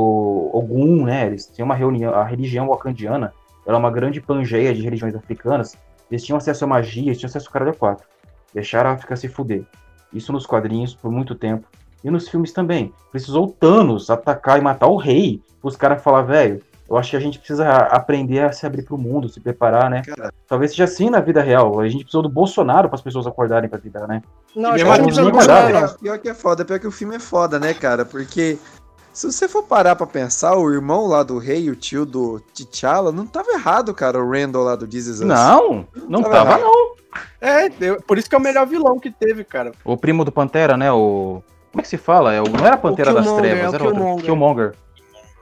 Ogum, né? Eles tinham uma reunião, a religião wakandiana, ela é uma grande pangeia de religiões africanas. Eles tinham acesso à magia, eles tinham acesso ao caralho a quatro. Deixaram a África se fuder. Isso nos quadrinhos por muito tempo. E nos filmes também. Precisou o Thanos atacar e matar o rei. Os caras falar, velho, eu acho que a gente precisa aprender a se abrir pro mundo, se preparar, né? Talvez seja assim na vida real. A gente precisou do Bolsonaro para as pessoas acordarem pra vida, né? Não, acho que não assim, precisa do não Bolsonaro, não. Pior, que é foda, pior que o filme é foda, né, cara? Porque se você for parar pra pensar, o irmão lá do rei, o tio do T'Challa, não tava errado, cara, o Randall lá do Jesus Us. Não, não tava, errado. não. É, por isso que é o melhor vilão que teve, cara. O primo do Pantera, né? O. Como é que se fala? É o... Não era Pantera das Trevas, é o era. Killmonger. Killmonger.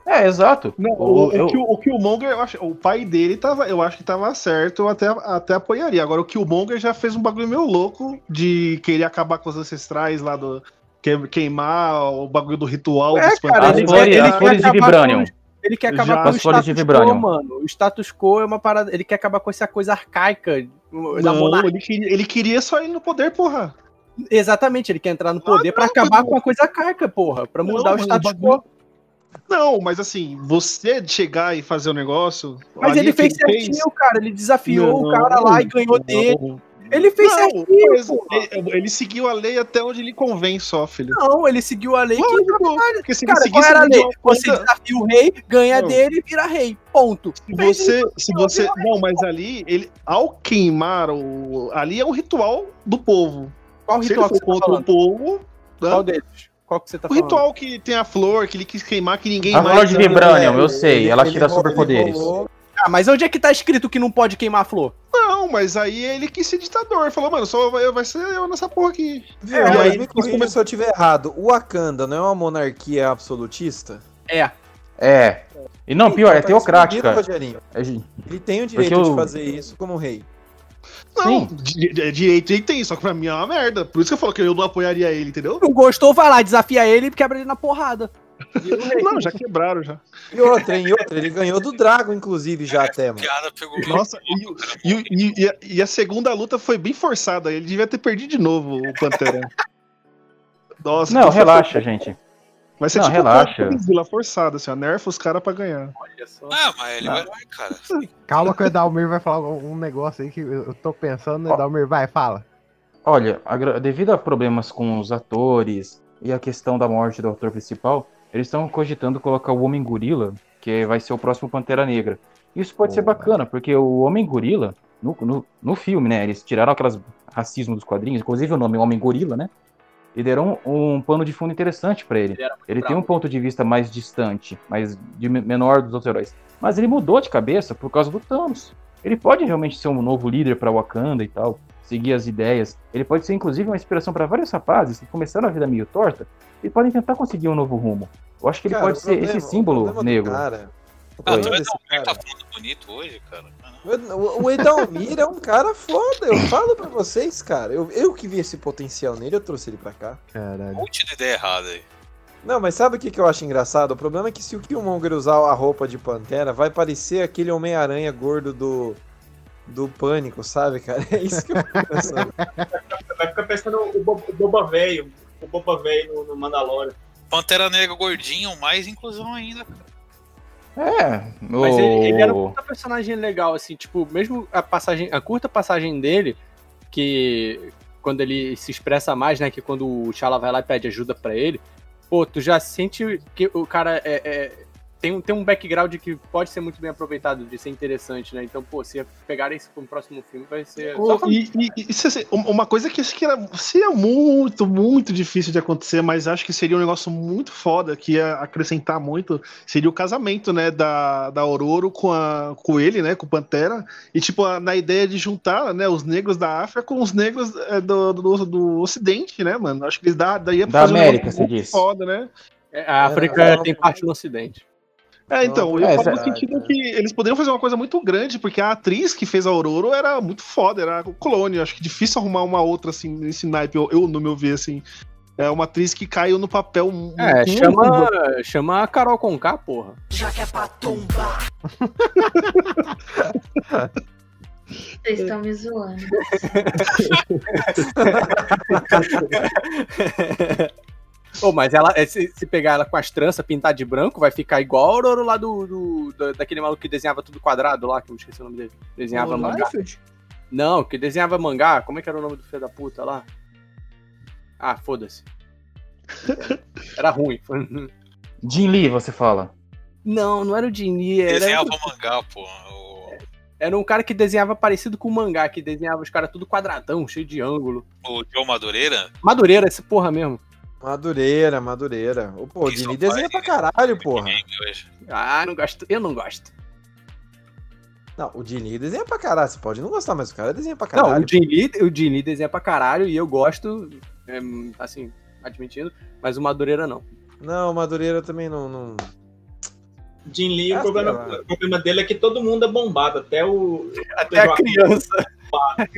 É, exato. Não, O- o, eu- o, Kill- o Killmonger, eu acho, o pai dele tava, eu acho que tava certo, eu até, até apoiaria. Agora o Killmonger já fez um bagulho meio louco de querer acabar com os ancestrais lá do que- queimar o bagulho do ritual É, dos cara, ele, quer, ele, as flores de acabar Vibranium. com os, Ele quer Já- acabar com o As de status vibranium. quo, mano. O status quo é uma parada. Ele quer acabar com essa coisa arcaica Não, ele queria, ele queria só ir no poder, porra. Exatamente, ele quer entrar no poder pra acabar com a coisa arcaica, porra. Pra mudar Não, o status quo. Não, mas assim, você chegar e fazer o negócio. Mas ali ele fez certinho, cara. Ele desafiou o cara lá e ganhou dele. Ele fez Não, certinho, ele, ele seguiu a lei até onde lhe convém só, filho. Não, ele seguiu a lei que. Porque se Cara, qual era a lei? lei, Você conta- desafia o rei, ganha Não. dele e vira rei. Ponto. Se você, se você, não, mas ali, ele, ao queimar o, ali é um ritual do povo. Qual Se ritual que você tá contra o falando? povo, né? Qual deles? Qual que você tá o falando? ritual que tem a flor, que ele quis queimar, que ninguém A mais. flor de vibranium, É, eu sei, ele- ela ele tira superpoderes. Ah, mas onde é que tá escrito que não pode queimar a flor? Não, mas aí ele quis ser ditador. Falou, mano, só vai, vai ser eu nessa porra aqui. Viu? mas aí me corrija se eu estiver errado. O Wakanda não é uma monarquia absolutista? É. É. E não, pior, é Tá teocrática. É, gente, Ele tem o direito Porque de o- fazer isso como rei. Não, di- direito ele tem, só que pra mim é uma merda. Por isso que eu falo que eu não apoiaria ele, entendeu? Não gostou, vai lá, desafia ele e quebra ele na porrada. Não, já quebraram já. E outra, e outra, ele ganhou do Drago, inclusive, já até, mano. Piada pegou Nossa, e, o- e o- e- e a, e a segunda luta foi bem forçada. Ele devia ter perdido de novo o Pantera. Nossa, Não, que foi- relaxa, gente. Vai ser Não, tipo relaxa. Godzilla forçada, assim, ó. Nerfa os caras pra ganhar. Ah, mas ele Não. vai, vai, cara. Calma que o Edalmir vai falar um negócio aí que eu tô pensando. Edalmir, vai, fala. Olha, devido a problemas com os atores e a questão da morte do ator principal, eles estão cogitando colocar o Homem Gorila, que vai ser o próximo Pantera Negra. Isso pode ser bacana, porque o Homem Gorila, no, no, no filme, né, eles tiraram aquelas racismo dos quadrinhos, inclusive o nome Homem Gorila, né, e deram um, um pano de fundo interessante pra ele. Ele tem um ponto de vista mais distante, mais de me- menor dos outros heróis. Mas ele mudou de cabeça por causa do Thanos. Ele pode realmente ser um novo líder pra Wakanda e tal, seguir as ideias. Ele pode ser inclusive uma inspiração pra vários rapazes que começaram a vida meio torta e podem tentar conseguir um novo rumo. Eu acho que ele Cara, pode ser problema- esse símbolo negro. cara- Ah, tu tá falando bonito hoje, cara. O, o Edalmir é um cara foda, eu falo pra vocês, cara. Eu, eu que vi esse potencial nele, eu trouxe ele pra cá. Caralho. Um monte de ideia errada aí. Não, mas sabe o que, que eu acho engraçado? O problema é que se o Killmonger usar a roupa de Pantera, vai parecer aquele Homem-Aranha gordo do, do Pânico, sabe, cara? É isso que eu fico pensando. Vai ficar pensando o Boba, o Boba Velho, o Boba Velho no, no Mandalorian. Pantera Negra gordinho, mais inclusão ainda, cara. É, Mas ele, ele era um personagem legal, assim, tipo, mesmo a passagem, a curta passagem dele, que quando ele se expressa mais, né, que quando o T'Challa vai lá e pede ajuda pra ele, pô, tu já sente que o cara é, é- tem, um, tem um background que pode ser muito bem aproveitado, de ser interessante, né, então, pô, se pegarem isso pro próximo filme, vai ser... Ô, e, e- e isso, assim, um- uma coisa que acho que era, seria muito, muito difícil de acontecer, mas acho que seria um negócio muito foda, que ia acrescentar muito, seria o casamento, né, da, da Aurora com, a, com ele, né, com o Pantera, e tipo, a- na ideia de juntar, né, os negros da África com os negros é, do, do, do Ocidente, né, mano, acho que eles dá, daí ia Da fazer um América, negócio você muito disse. foda, né. A África É, tem parte no Ocidente. É, então, eu É, falo no sentido que eles poderiam fazer uma coisa muito grande, porque a atriz que fez a Aurora era muito foda, era o clone. Acho que difícil arrumar uma outra assim nesse naipe, eu, eu, no meu ver, assim. É uma atriz que caiu no papel. É, muito- chama, chama a Carol Conká, porra. Já que é pra tombar. Vocês estão me zoando. Ô, mas ela, é, se, se pegar ela com as tranças pintadas de branco, vai ficar igual o Aurora lá do, do- da- daquele maluco que desenhava tudo quadrado lá, que eu me esqueci o nome dele. Desenhava O mangá. Liefeld? Não, que desenhava mangá. Como é que era o nome do filho da puta lá? Ah, foda-se. Era ruim. Jin Lee, você fala. Não, não era o Jin era. Desenhava mangá, pô. Era um cara que desenhava parecido com o mangá, que desenhava os caras tudo quadradão, cheio de ângulo. O Joe Madureira. Madureira, esse porra mesmo. Madureira, Madureira. Ô, pô, o Dini desenha pra caralho, porra. Ah, não gosto. Eu não gosto. Não, o Dini desenha pra caralho. Você pode não gostar, mas o cara desenha pra Não, caralho. o Jin Lee, o Jin Lee desenha pra caralho e eu gosto, é, assim, admitindo, mas o Madureira não. Não, o Madureira também não. não... Jin Lee, o, problema, lá. o problema dele é que todo mundo é bombado, até o. Até a criança.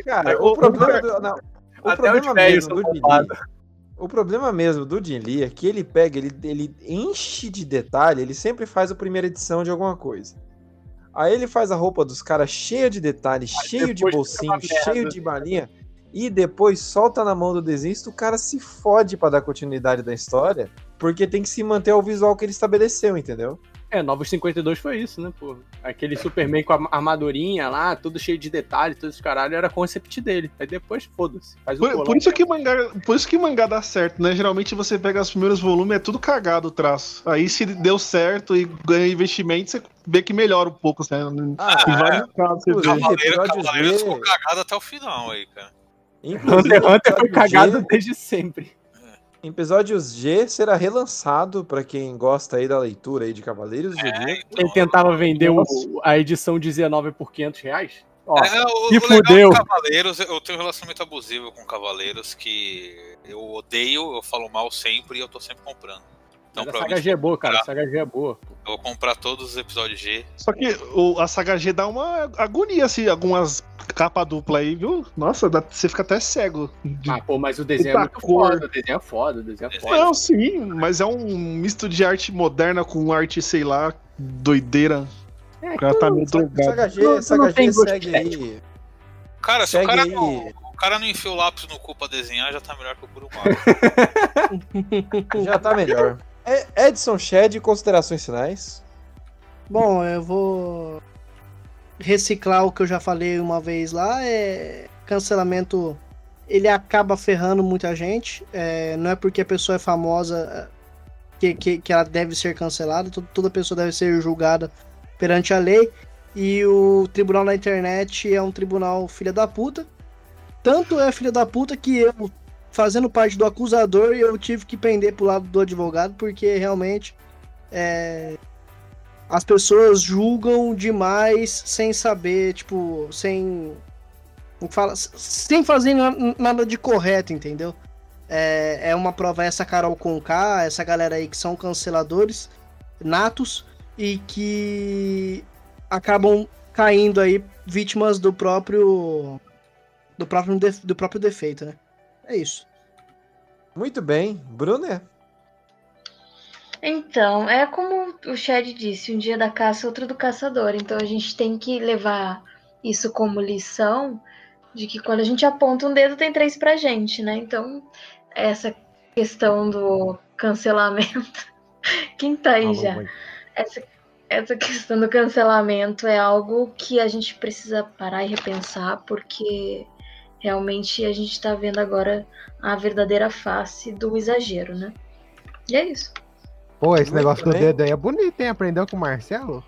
Cara, o problema do. Não, o Até problema mesmo do Dini. O problema mesmo do Jim Lee é que ele pega, ele, ele enche de detalhe, ele sempre faz a primeira edição de alguma coisa. Aí ele faz a roupa dos caras cheia de detalhes, cheio de bolsinho, cheio de balinha, e depois solta na mão do desenhista, o cara se fode pra dar continuidade da história, porque tem que se manter ao visual que ele estabeleceu, entendeu? É, Novos 52 foi isso, né, pô? Aquele Superman com a armadurinha lá, tudo cheio de detalhes, todos os caralho, era concept dele. Aí depois, foda-se. Faz o Por, por isso que mangá, por isso que mangá dá certo, né? Geralmente você pega os primeiros volumes, é tudo cagado o traço. Aí se deu certo e ganha investimento, você vê que melhora um pouco, né? Ah, em vários casos você vê. Cavaleiro, episódio Cavaleiros ficou cagado até o final aí, cara. Inclusive, Hunter Hunter foi cagado desde sempre. Episódios G será relançado pra quem gosta aí da leitura aí de Cavaleiros do Zodíaco. Quem tentava vender o- a edição 19 por 500 reais? Ó, É, o, se o legal fudeu. Cavaleiros, eu tenho um relacionamento abusivo com Cavaleiros que eu odeio, eu falo mal sempre e eu tô sempre comprando. Então, Mas a saga G é boa, cara. A saga G é boa. eu vou comprar todos os episódios G. Só que o, a saga G dá uma agonia, assim, algumas capa dupla aí, viu? Nossa, dá- você fica até cego. de- Ah, pô, mas o desenho é muito cor. foda. O desenho é foda, o desenho é foda. Não, sim, mas é um misto de arte moderna com arte, sei lá, doideira. É, o cara tá meio drogado. Saga G, Não- Saga G segue aí. Cara, se o Segue cara, aí. não, o cara não enfia o lápis no cu pra desenhar, já tá melhor que o Guru Mago. Já tá melhor. É- Edson Shed, considerações finais. Bom, eu vou reciclar o que eu já falei uma vez lá. É cancelamento. Ele acaba ferrando muita gente. É, não é porque a pessoa é famosa é, que, que, que ela deve ser cancelada. to- Toda pessoa deve ser julgada perante a lei. E o tribunal na internet é um tribunal filha da puta. Tanto é filha da puta que eu, fazendo parte do acusador, eu tive que pender pro lado do advogado, porque realmente é, as pessoas julgam demais sem saber, tipo, sem. Fala, sem fazer na- nada de correto, entendeu? É, é uma prova essa Carol Conká, essa galera aí que são canceladores natos e que acabam caindo aí vítimas do próprio do próprio, do próprio defeito, né? É isso. Muito bem. Bruna? Então, é como o Chad disse, um dia da caça, outro do caçador. Então a gente tem que levar isso como lição de que quando a gente aponta um dedo, tem três pra gente, né? Então, essa questão do cancelamento. Quem tá aí Alô, já? mãe. Essa, essa questão do cancelamento é algo que a gente precisa parar e repensar, porque realmente a gente tá vendo agora a verdadeira face do exagero, né? E é isso. Pô, esse Muito negócio do bem. dedo aí é bonito, hein? Aprendeu com o Marcelo?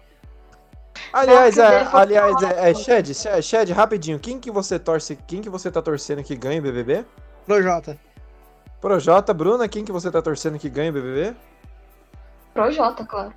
Aliás, é, aliás, é, é Shed, Shed, Shed, rapidinho, quem que você torce, quem que você tá torcendo que ganha o BBB? Projota. Projota, Bruna, quem que você tá torcendo que ganha o BBB? Projota, claro.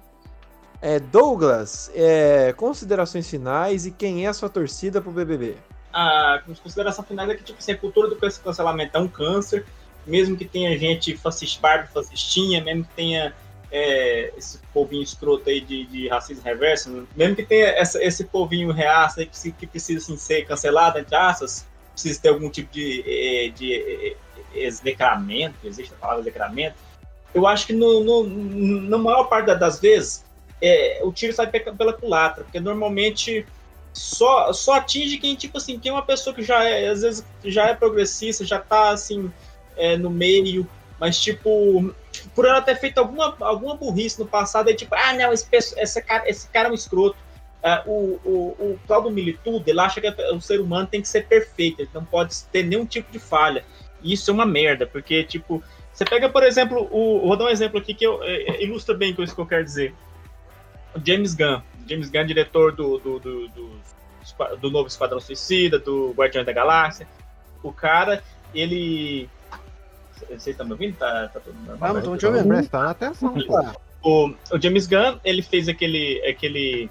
É Douglas, é, considerações finais e quem é a sua torcida pro BBB? A consideração final é que, tipo assim, a cultura do cancelamento é um câncer, mesmo que tenha gente fascista, barba fascistinha, mesmo que tenha é, esse povinho escroto aí de, de racismo reverso, mesmo que tenha essa- esse povinho reaça aí que, que precisa assim, ser cancelado, entre aspas, precisa ter algum tipo de, eh, de eh, execramento, existe a palavra execramento, eu acho que no, no, na maior parte da- das vezes é, o tiro sai pe- pela culatra, porque normalmente só, só atinge quem, tipo assim, quem é uma pessoa que já é, às vezes, já é progressista, já tá, assim, é, no meio, mas, tipo, por ela ter feito alguma, alguma burrice no passado, é tipo, ah, não, esse, esse, cara, esse cara é um escroto. Ah, o, o, o Claudio Militudo, ele acha que o ser humano tem que ser perfeito, ele não pode ter nenhum tipo de falha. E isso é uma merda, porque, tipo, você pega, por exemplo, o, vou dar um exemplo aqui que eu, é, é, ilustra bem isso que eu quero dizer. O James Gunn. James Gunn, diretor do, do, do, do, do novo Esquadrão Suicida, do Guardiões da Galáxia. O cara, ele. Vocês estão me ouvindo? Tá, tá tudo normal? Vamos, tamo te ouvindo. Prestando atenção, pô. O, o James Gunn, ele fez aquele, aquele.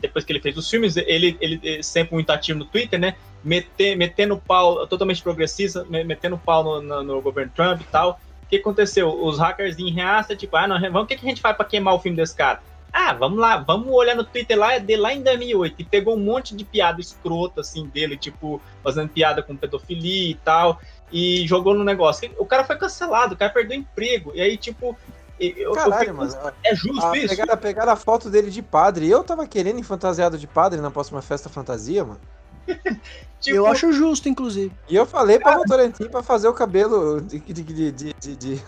Depois que ele fez os filmes, ele, ele sempre muito ativo no Twitter, né? Meter, metendo pau, totalmente progressista, me- metendo pau no, no, no governo Trump e tal. O que aconteceu? Os hackers em reaça, tipo, ah, não, vamos, o que, que a gente faz pra queimar o filme desse cara? Ah, vamos lá, vamos olhar no Twitter lá, de lá em 2008, e pegou um monte de piada escrota, assim, dele, tipo, fazendo piada com pedofilia e tal. e jogou no negócio. O cara foi cancelado, o cara perdeu emprego. E aí, tipo. Eu, eu Caralho, fico- mano. É justo Ah, isso? pegaram, pegaram a foto dele de padre. Eu tava querendo ir fantasiado de padre na próxima festa fantasia, mano. Tipo, Eu acho justo, inclusive. E eu falei pra Votorantim pra fazer o cabelo de. de, de, de, de-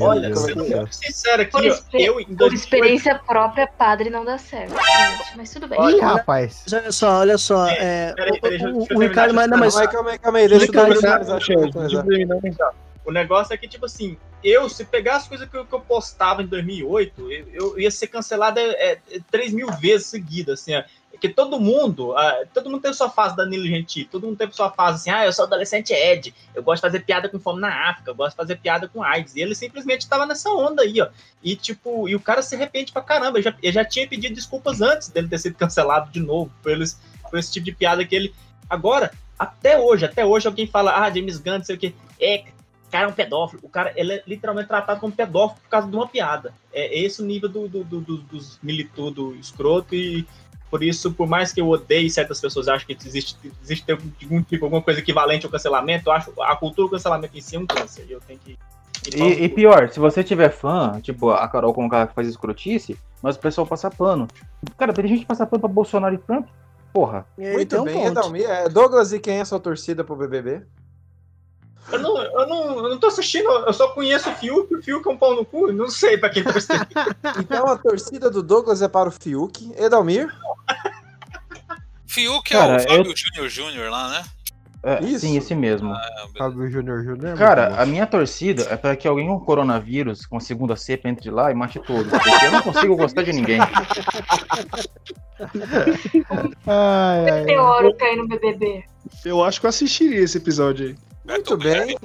Olha, é sendo é? muito sincero aqui, Por, ó, eu em por 2008 experiência própria, padre não dá certo. gente, mas tudo bem. Ih, rapaz. Mas olha só, olha só. É, peraí, peraí, deixa eu- o, deixa o Ricardo, mas, terminar não, mas, Calma aí, calma aí, calma aí. Deixa eu terminar, Deixa eu. O negócio é que, tipo assim, eu, se pegar as coisas que eu, que eu postava em 2008, eu, eu ia ser cancelado é, é, 3 mil vezes seguidas, assim, ó. Porque todo mundo, ah, todo mundo tem sua fase Danilo Gentili, todo mundo tem sua fase assim, ah, eu sou adolescente Ed, eu gosto de fazer piada com fome na África, eu gosto de fazer piada com AIDS. E ele simplesmente tava nessa onda aí, ó. E, tipo, e o cara se arrepende pra caramba. Eu já, eu já tinha pedido desculpas antes dele ter sido cancelado de novo por, eles, por esse tipo de piada que ele. Agora, até hoje, até hoje alguém fala, ah, James Gunn, não sei o quê. É, cara é um pedófilo. O cara, ele é literalmente tratado como pedófilo por causa de uma piada. É esse o nível do, do, do, do- dos militudo escroto e por isso, por mais que eu odeie certas pessoas acham que existe, existe algum tipo, alguma coisa equivalente ao cancelamento, eu acho a cultura do cancelamento em si é um câncer. E eu tenho que. E, e pior, se você tiver fã, tipo a Carol com o cara que faz escrotice, mas o pessoal passa pano. Cara, tem gente que passa pano pra Bolsonaro e Trump. Porra. Muito bem, Edalmir. É, Douglas, e quem é a sua torcida pro BBB? Eu não, eu, não, eu não tô assistindo, eu só conheço o Fiuk, o Fiuk é um pau no cu, não sei pra quem torcer. Então a torcida do Douglas é para o Fiuk. Edalmir? Fiuk Cara, é o Fábio eu- Júnior Júnior lá, né? É, sim, esse mesmo. Fábio Júnior Júnior. é Cara, a minha torcida é para que alguém com coronavírus, com a segunda cepa, entre lá e mate todos. Porque eu não consigo gostar de ninguém. Ai, ai, Teórica aí no BBB. Eu acho que eu assistiria esse episódio aí. Muito bem.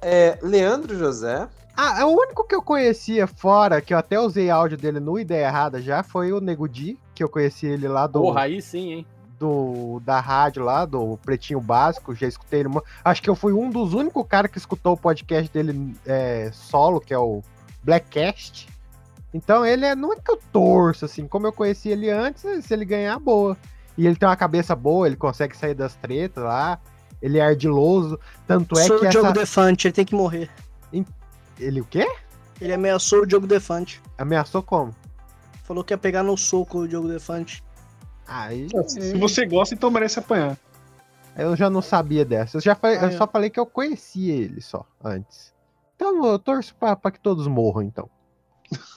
É, Leandro José. Ah, o único que eu conhecia fora, que eu até usei áudio dele no Ideia Errada já, foi o Nego Di, que eu conheci ele lá do. Porra, aí sim, hein? do da rádio lá, do Pretinho Básico, já escutei ele. Acho que eu fui um dos únicos caras que escutou o podcast dele é, solo, que é o Blackcast. Então ele é, não é que eu torço, assim, como eu conheci ele antes, se ele ganhar, boa. E ele tem uma cabeça boa, ele consegue sair das tretas lá, ele é ardiloso, tanto é Sou que o Diogo essa... Defante, ele tem que morrer. Ele o quê? Ele ameaçou o Diogo Defante. Ameaçou como? Falou que ia pegar no soco o Diogo Defante. Aí... Se você gosta, então merece apanhar. Eu já não sabia dessa. Eu, já falei, Ah, eu é. só falei que eu conhecia ele só antes. Então eu torço pra, pra que todos morram, então.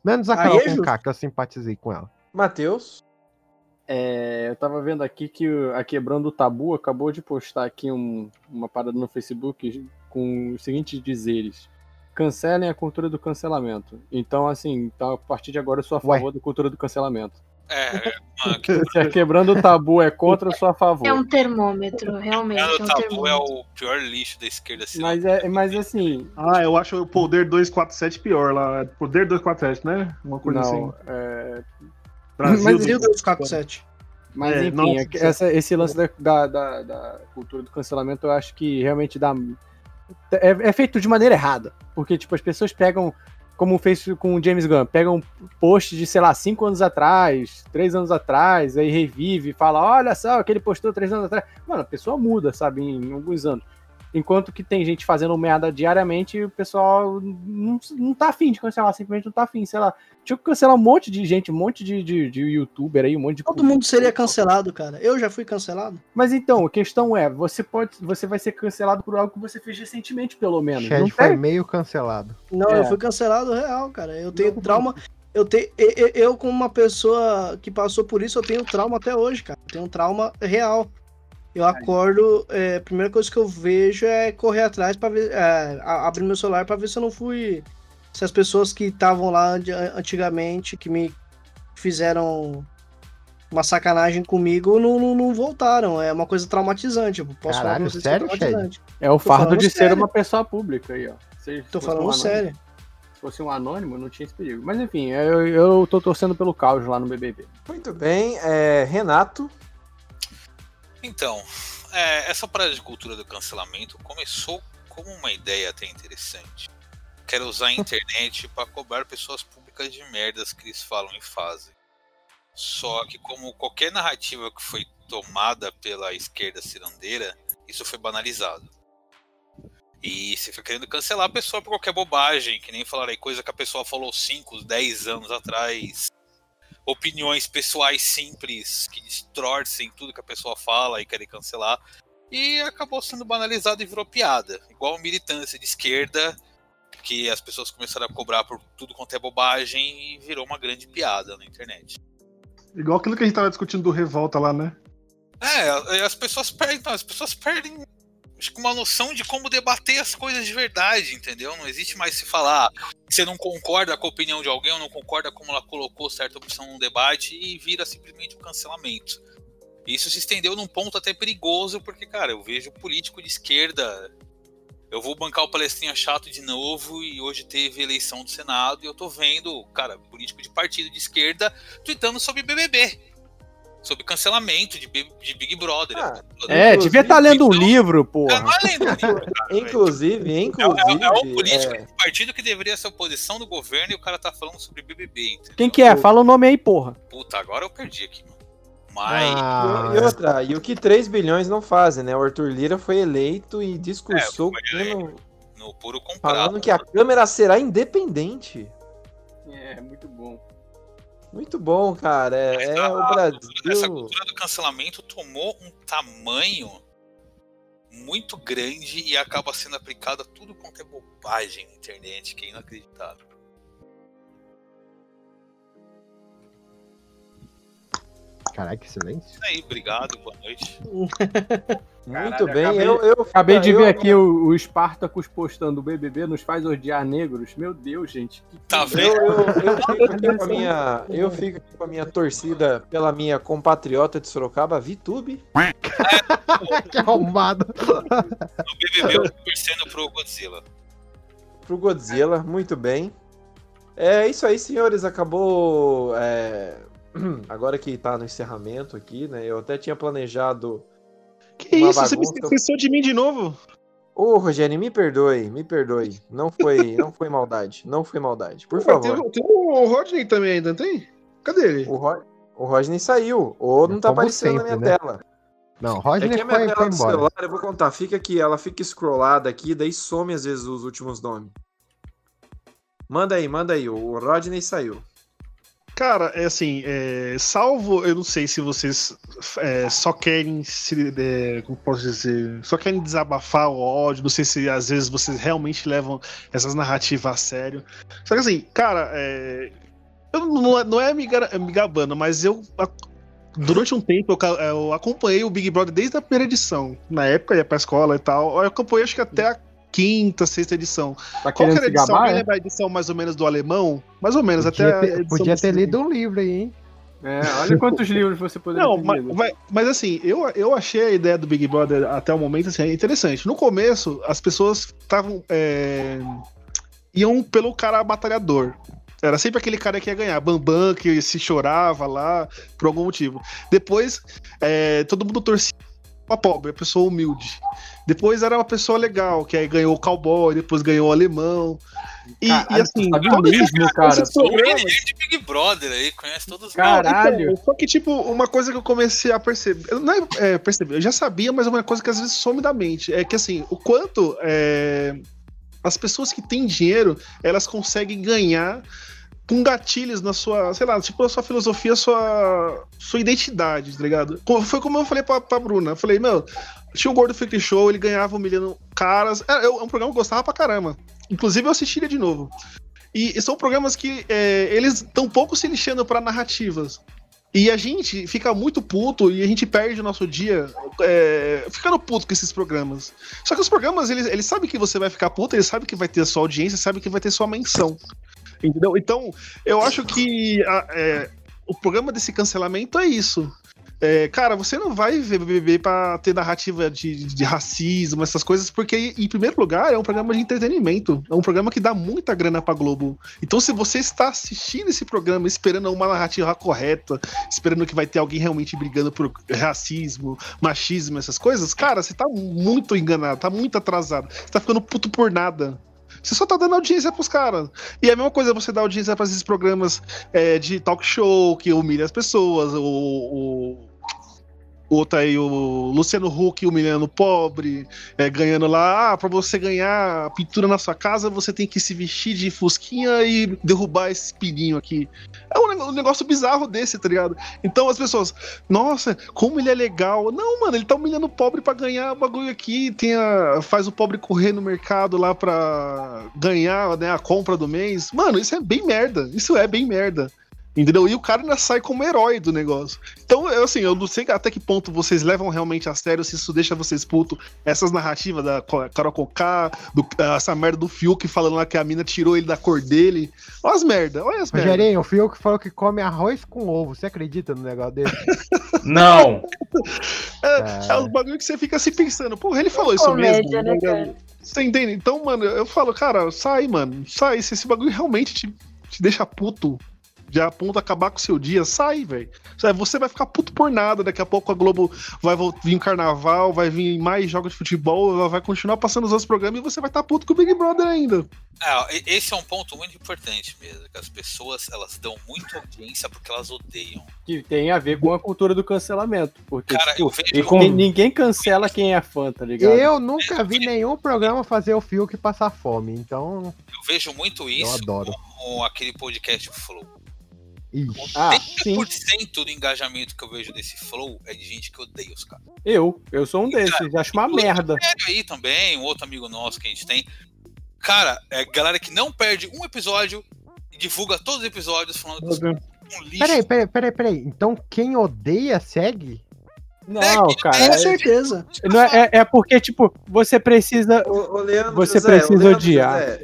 Menos a Aí Carol com. K, que eu simpatizei com ela. Matheus. É, eu tava vendo aqui que a Quebrando o Tabu acabou de postar aqui um- uma parada no Facebook com os seguintes dizeres. Cancelem a cultura do cancelamento. Então, assim, então, a partir de agora eu sou a favor da cultura do cancelamento. É, Se a Quebrando o Tabu é contra, eu sou a favor. É um termômetro, realmente. É o um tabu é termômetro. o pior lixo da esquerda. Assim, Mas, é, mas assim, Ah, eu acho o Poder 247 pior lá. Poder 247, né? Uma coisa não, assim. é... Brasil mas, do- Brasil 247. Mas É, enfim, nossa, é essa- esse lance da, da, da- da cultura do cancelamento eu acho que realmente dá. É, é feito de maneira errada. Porque, tipo, as pessoas pegam, como fez com o James Gunn, pegam um post de, sei lá, cinco anos atrás, três anos atrás, aí revive, fala, olha só, aquele postou três anos atrás. Mano, a pessoa muda, sabe, em alguns anos. Enquanto que tem gente fazendo merda diariamente, o pessoal não, não tá afim de cancelar, simplesmente não tá afim, sei lá. Tinha que cancelar um monte de gente, um monte de, de, de youtuber aí, um monte de. Todo mundo seria cancelado, cara. Eu já fui cancelado. Mas então, a questão é, você pode, você vai ser cancelado por algo que você fez recentemente, pelo menos. Chad Não foi tem? meio cancelado. Não, É. eu fui cancelado real, cara. Eu tenho trauma. Eu tenho, eu, eu- eu, como uma pessoa que passou por isso, eu tenho trauma até hoje, cara. Eu tenho um trauma real. Eu acordo, é, a primeira coisa que eu vejo é correr atrás para ver, é, a- abrir meu celular para ver se eu não fui, se as pessoas que estavam lá antigamente, que me fizeram uma sacanagem comigo, não, não, não voltaram. É uma coisa traumatizante. Eu posso falar Caralho, sério, é traumatizante. É o Tô fardo de ser sério. uma pessoa pública aí, ó. Se Tô falando um sério. Se fosse um anônimo, não tinha esse perigo. Mas enfim, eu, eu tô torcendo pelo caos lá no BBB. Muito bem. É, Renato. Então, é, essa parada de cultura do cancelamento começou como uma ideia até interessante. Quero usar a internet para cobrar pessoas públicas de merdas que eles falam e fazem. Só que como qualquer narrativa que foi tomada pela esquerda cirandeira, isso foi banalizado. E você fica querendo cancelar a pessoa por qualquer bobagem, que nem falar aí coisa que a pessoa falou 5, 10 anos atrás. Opiniões pessoais simples que distorcem tudo que a pessoa fala e querem cancelar. E acabou sendo banalizado e virou piada. Igual militância de esquerda, que as pessoas começaram a cobrar por tudo quanto é bobagem e virou uma grande piada na internet. Igual aquilo que a gente tava discutindo do Revolta lá, né? É, as pessoas perdem, as pessoas perdem que uma noção de como debater as coisas de verdade, entendeu? Não existe mais se falar que você não concorda com a opinião de alguém ou não concorda como ela colocou certa opção no debate e vira simplesmente um cancelamento. Isso se estendeu num ponto até perigoso, porque, cara, eu vejo político de esquerda. Eu vou bancar o palestrinha chato de novo e hoje teve eleição do Senado e eu tô vendo, cara, político de partido de esquerda tweetando sobre BBB sobre cancelamento de, Big- de Big Brother. É, devia estar lendo um livro, porra. Não é lendo um livro, cara, Inclusive, É, inclusive. é, é um político é, de um partido que deveria ser oposição do governo e o cara tá falando sobre BBB, entendeu? Quem que é? Fala o nome aí, porra. Puta, agora eu perdi aqui, mano. Mas. E, e outra, e o que 3 bilhões não fazem, né? O Arthur Lira foi eleito e discursou no- No puro comprado. falando que a Câmara será independente. É, muito bom. Muito bom, cara. É, é o Essa Brasil. cultura do cancelamento tomou um tamanho muito grande e acaba sendo aplicada a tudo quanto é bobagem na internet, que é inacreditável. Caralho, que silêncio. Isso aí, obrigado, boa noite. Muito bem, acabei, eu, eu acabei de eu- ver aqui o, o Spartacus postando o BBB nos faz odiar negros. Meu Deus, gente. que- Tá Eu, eu, eu fico aqui com a minha, eu fico aqui com a minha torcida pela minha compatriota de Sorocaba, Vitube. que arrombado. No BBB eu tô torcendo pro Godzilla. Pro Godzilla, muito bem. É isso aí, senhores. Acabou. é, Agora que tá no encerramento aqui, né? Eu até tinha planejado. Que uma isso? Você me bagunça. esqueceu de mim de novo? Ô, Rogério, me perdoe, me perdoe. Não foi, não foi maldade. Não foi maldade. Por Pô, favor. Tem, tem o Rodney também ainda, não tem? Cadê ele? O, Ro... o Rodney saiu. Ou não tá Como aparecendo na sempre, minha né? tela. Não, É Rodney que a minha foi, tela foi do embora. celular, eu vou contar, fica aqui, ela fica scrollada aqui, daí some às vezes os últimos nomes. Manda aí, manda aí, o Rodney saiu. Cara, é assim, é, salvo, eu não sei se vocês é, só querem se. é, como posso dizer? Só querem desabafar o ódio, não sei se às vezes vocês realmente levam essas narrativas a sério. Só que assim, cara, é, eu não, não é me, gar- me gabando, mas eu. Durante um tempo eu, eu acompanhei o Big Brother desde a primeira edição. Na época ia pra escola e tal. Eu acompanhei acho que até a quinta, sexta edição. Tá Qual era a edição? gabar, Alguém é? lembra a edição mais ou menos do alemão? Mais ou menos, até Podia a ter, podia ter lido um livro aí, hein? É, olha quantos livros você poderia Não, ter mas, lido. mas- mas assim, eu, eu achei a ideia do Big Brother até o momento assim, interessante. No começo, as pessoas estavam. é, iam pelo cara batalhador. Era sempre aquele cara que ia ganhar, Bambam, que se chorava lá por algum motivo. Depois, é, todo mundo torcia pra pobre, a pessoa humilde. Depois era uma pessoa legal, que aí ganhou o cowboy, depois ganhou o alemão. E, e Caralho, assim, sabe todos mesmo, cara. de Big Brother aí, conhece todos os não, então, só que, tipo, uma coisa que eu comecei a perceber. Não é, é, perceber, eu já sabia, mas é uma coisa que às vezes some da mente. É que, assim, o quanto é, as pessoas que têm dinheiro elas conseguem ganhar com gatilhos na sua, sei lá, tipo, na sua filosofia, sua, sua identidade, tá ligado? Foi como eu falei pra, pra Bruna. Eu falei, meu, tinha o Gordo Freak Show, ele ganhava humilhando caras. É, é um programa que eu gostava pra caramba. Inclusive, eu assistiria de novo. E, e são programas que é, eles estão pouco se lixando pra narrativas. E a gente fica muito puto e a gente perde o nosso dia é, ficando puto com esses programas. Só que os programas, eles, eles sabem que você vai ficar puto, eles sabem que vai ter a sua audiência, sabem que vai ter sua menção. Entendeu? Então, eu acho que a- é, o programa desse cancelamento é isso. É, cara, você não vai ver BBB pra ter narrativa de, de racismo, essas coisas, porque, em primeiro lugar, é um programa de entretenimento. É um programa que dá muita grana pra Globo. Então, se você está assistindo esse programa esperando uma narrativa correta, esperando que vai ter alguém realmente brigando por racismo, machismo, essas coisas, cara, você tá muito enganado, tá muito atrasado. Você tá ficando puto por nada. Você só tá dando audiência pros caras. E é a mesma coisa você dar audiência pra esses programas é, de talk show que humilha as pessoas, o, o, Outro aí, o Luciano Huck humilhando o pobre, é, ganhando lá, ah, pra você ganhar pintura na sua casa, você tem que se vestir de fusquinha e derrubar esse pininho aqui. É um um negócio bizarro desse, tá ligado? Então as pessoas, nossa, como ele é legal. Não, mano, ele tá humilhando o pobre pra ganhar o bagulho aqui, tem a- faz o pobre correr no mercado lá pra ganhar né, a compra do mês. Mano, isso é bem merda, isso é bem merda. Entendeu? E o cara ainda sai como herói do negócio. Então, eu, assim, eu não sei até que ponto vocês levam realmente a sério, se isso deixa vocês putos. Essas narrativas da Carol Conká, do, essa merda do Fiuk falando lá que a mina tirou ele da cor dele. Olha as merda, olha as merda. Rogerinho, o Fiuk falou que come arroz com ovo. Você acredita no negócio dele? Não! É, é os bagulho que você fica se pensando, porra, ele falou isso Comédia, mesmo. né, cara? Você entende? Então, mano, eu falo, cara, sai, mano, sai. Se esse bagulho realmente te, te deixa puto, já a ponto de acabar com o seu dia, sai, velho. Você vai ficar puto por nada. Daqui a pouco a Globo vai vir um carnaval, vai vir mais jogos de futebol, ela vai continuar passando os outros programas e você vai estar puto com o Big Brother ainda. É, esse é um ponto muito importante mesmo, que as pessoas elas dão muita audiência porque elas odeiam. Que tem a ver com a cultura do cancelamento. Porque, Cara, eu tipo, vejo- ninguém- ninguém cancela quem é fã, tá ligado? Eu nunca vi nenhum programa fazer o Fiuk passar fome, então Eu vejo muito eu isso adoro. com aquele podcast Flow. Ixi. Ah, 80% do engajamento que eu vejo desse Flow é de gente que odeia os caras. Eu, eu sou um desses, acho uma merda. Aí também, um outro amigo nosso que a gente tem. Cara, é galera que não perde um episódio e divulga todos os episódios falando que são um lixo. Peraí, peraí, peraí, peraí. Então quem odeia segue? Não, cara. Com é- certeza. Não é, é- é porque, tipo, você precisa. Ô, ô, Leandro você José, precisa Leandro odiar. José,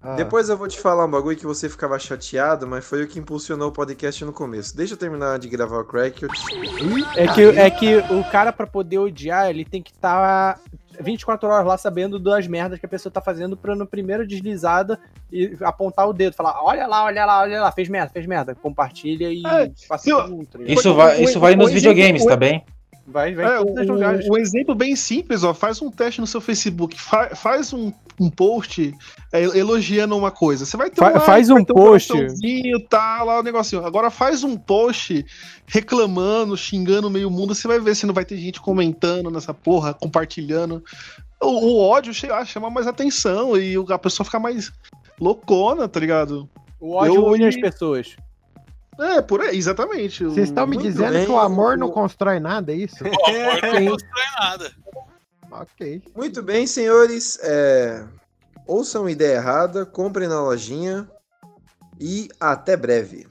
Ah. Depois eu vou te falar um bagulho que você ficava chateado, mas foi o que impulsionou o podcast no começo. Deixa eu terminar de gravar o crack. Eu... É que, é que o cara, pra poder odiar, ele tem que estar 24 horas lá sabendo das merdas que a pessoa tá fazendo pra no primeiro deslizada e apontar o dedo, falar: olha lá, olha lá, olha lá, fez merda, fez merda. Compartilha e É, passa eu- outro. Isso vai, isso vai nos videogames, tá bem? Vai, vai É, lugares. um, um exemplo bem simples, ó, faz um teste no seu Facebook, fa- faz um, um post é, elogiando uma coisa. Você vai ter Fa- like, faz um vai ter post. coraçãozinho, tá lá o negocinho. Agora faz um post reclamando, xingando meio mundo, você vai ver se não vai ter gente comentando nessa porra, compartilhando. O, o ódio chama mais atenção e o- a pessoa fica mais loucona, tá ligado? O ódio Eu- une as pessoas. É, por aí, exatamente. Vocês estão me Muito dizendo bem. que o amor não constrói nada, é isso? O amor não constrói nada. Ok. Muito bem, senhores. é, Ouçam ideia errada, comprem na lojinha e até breve.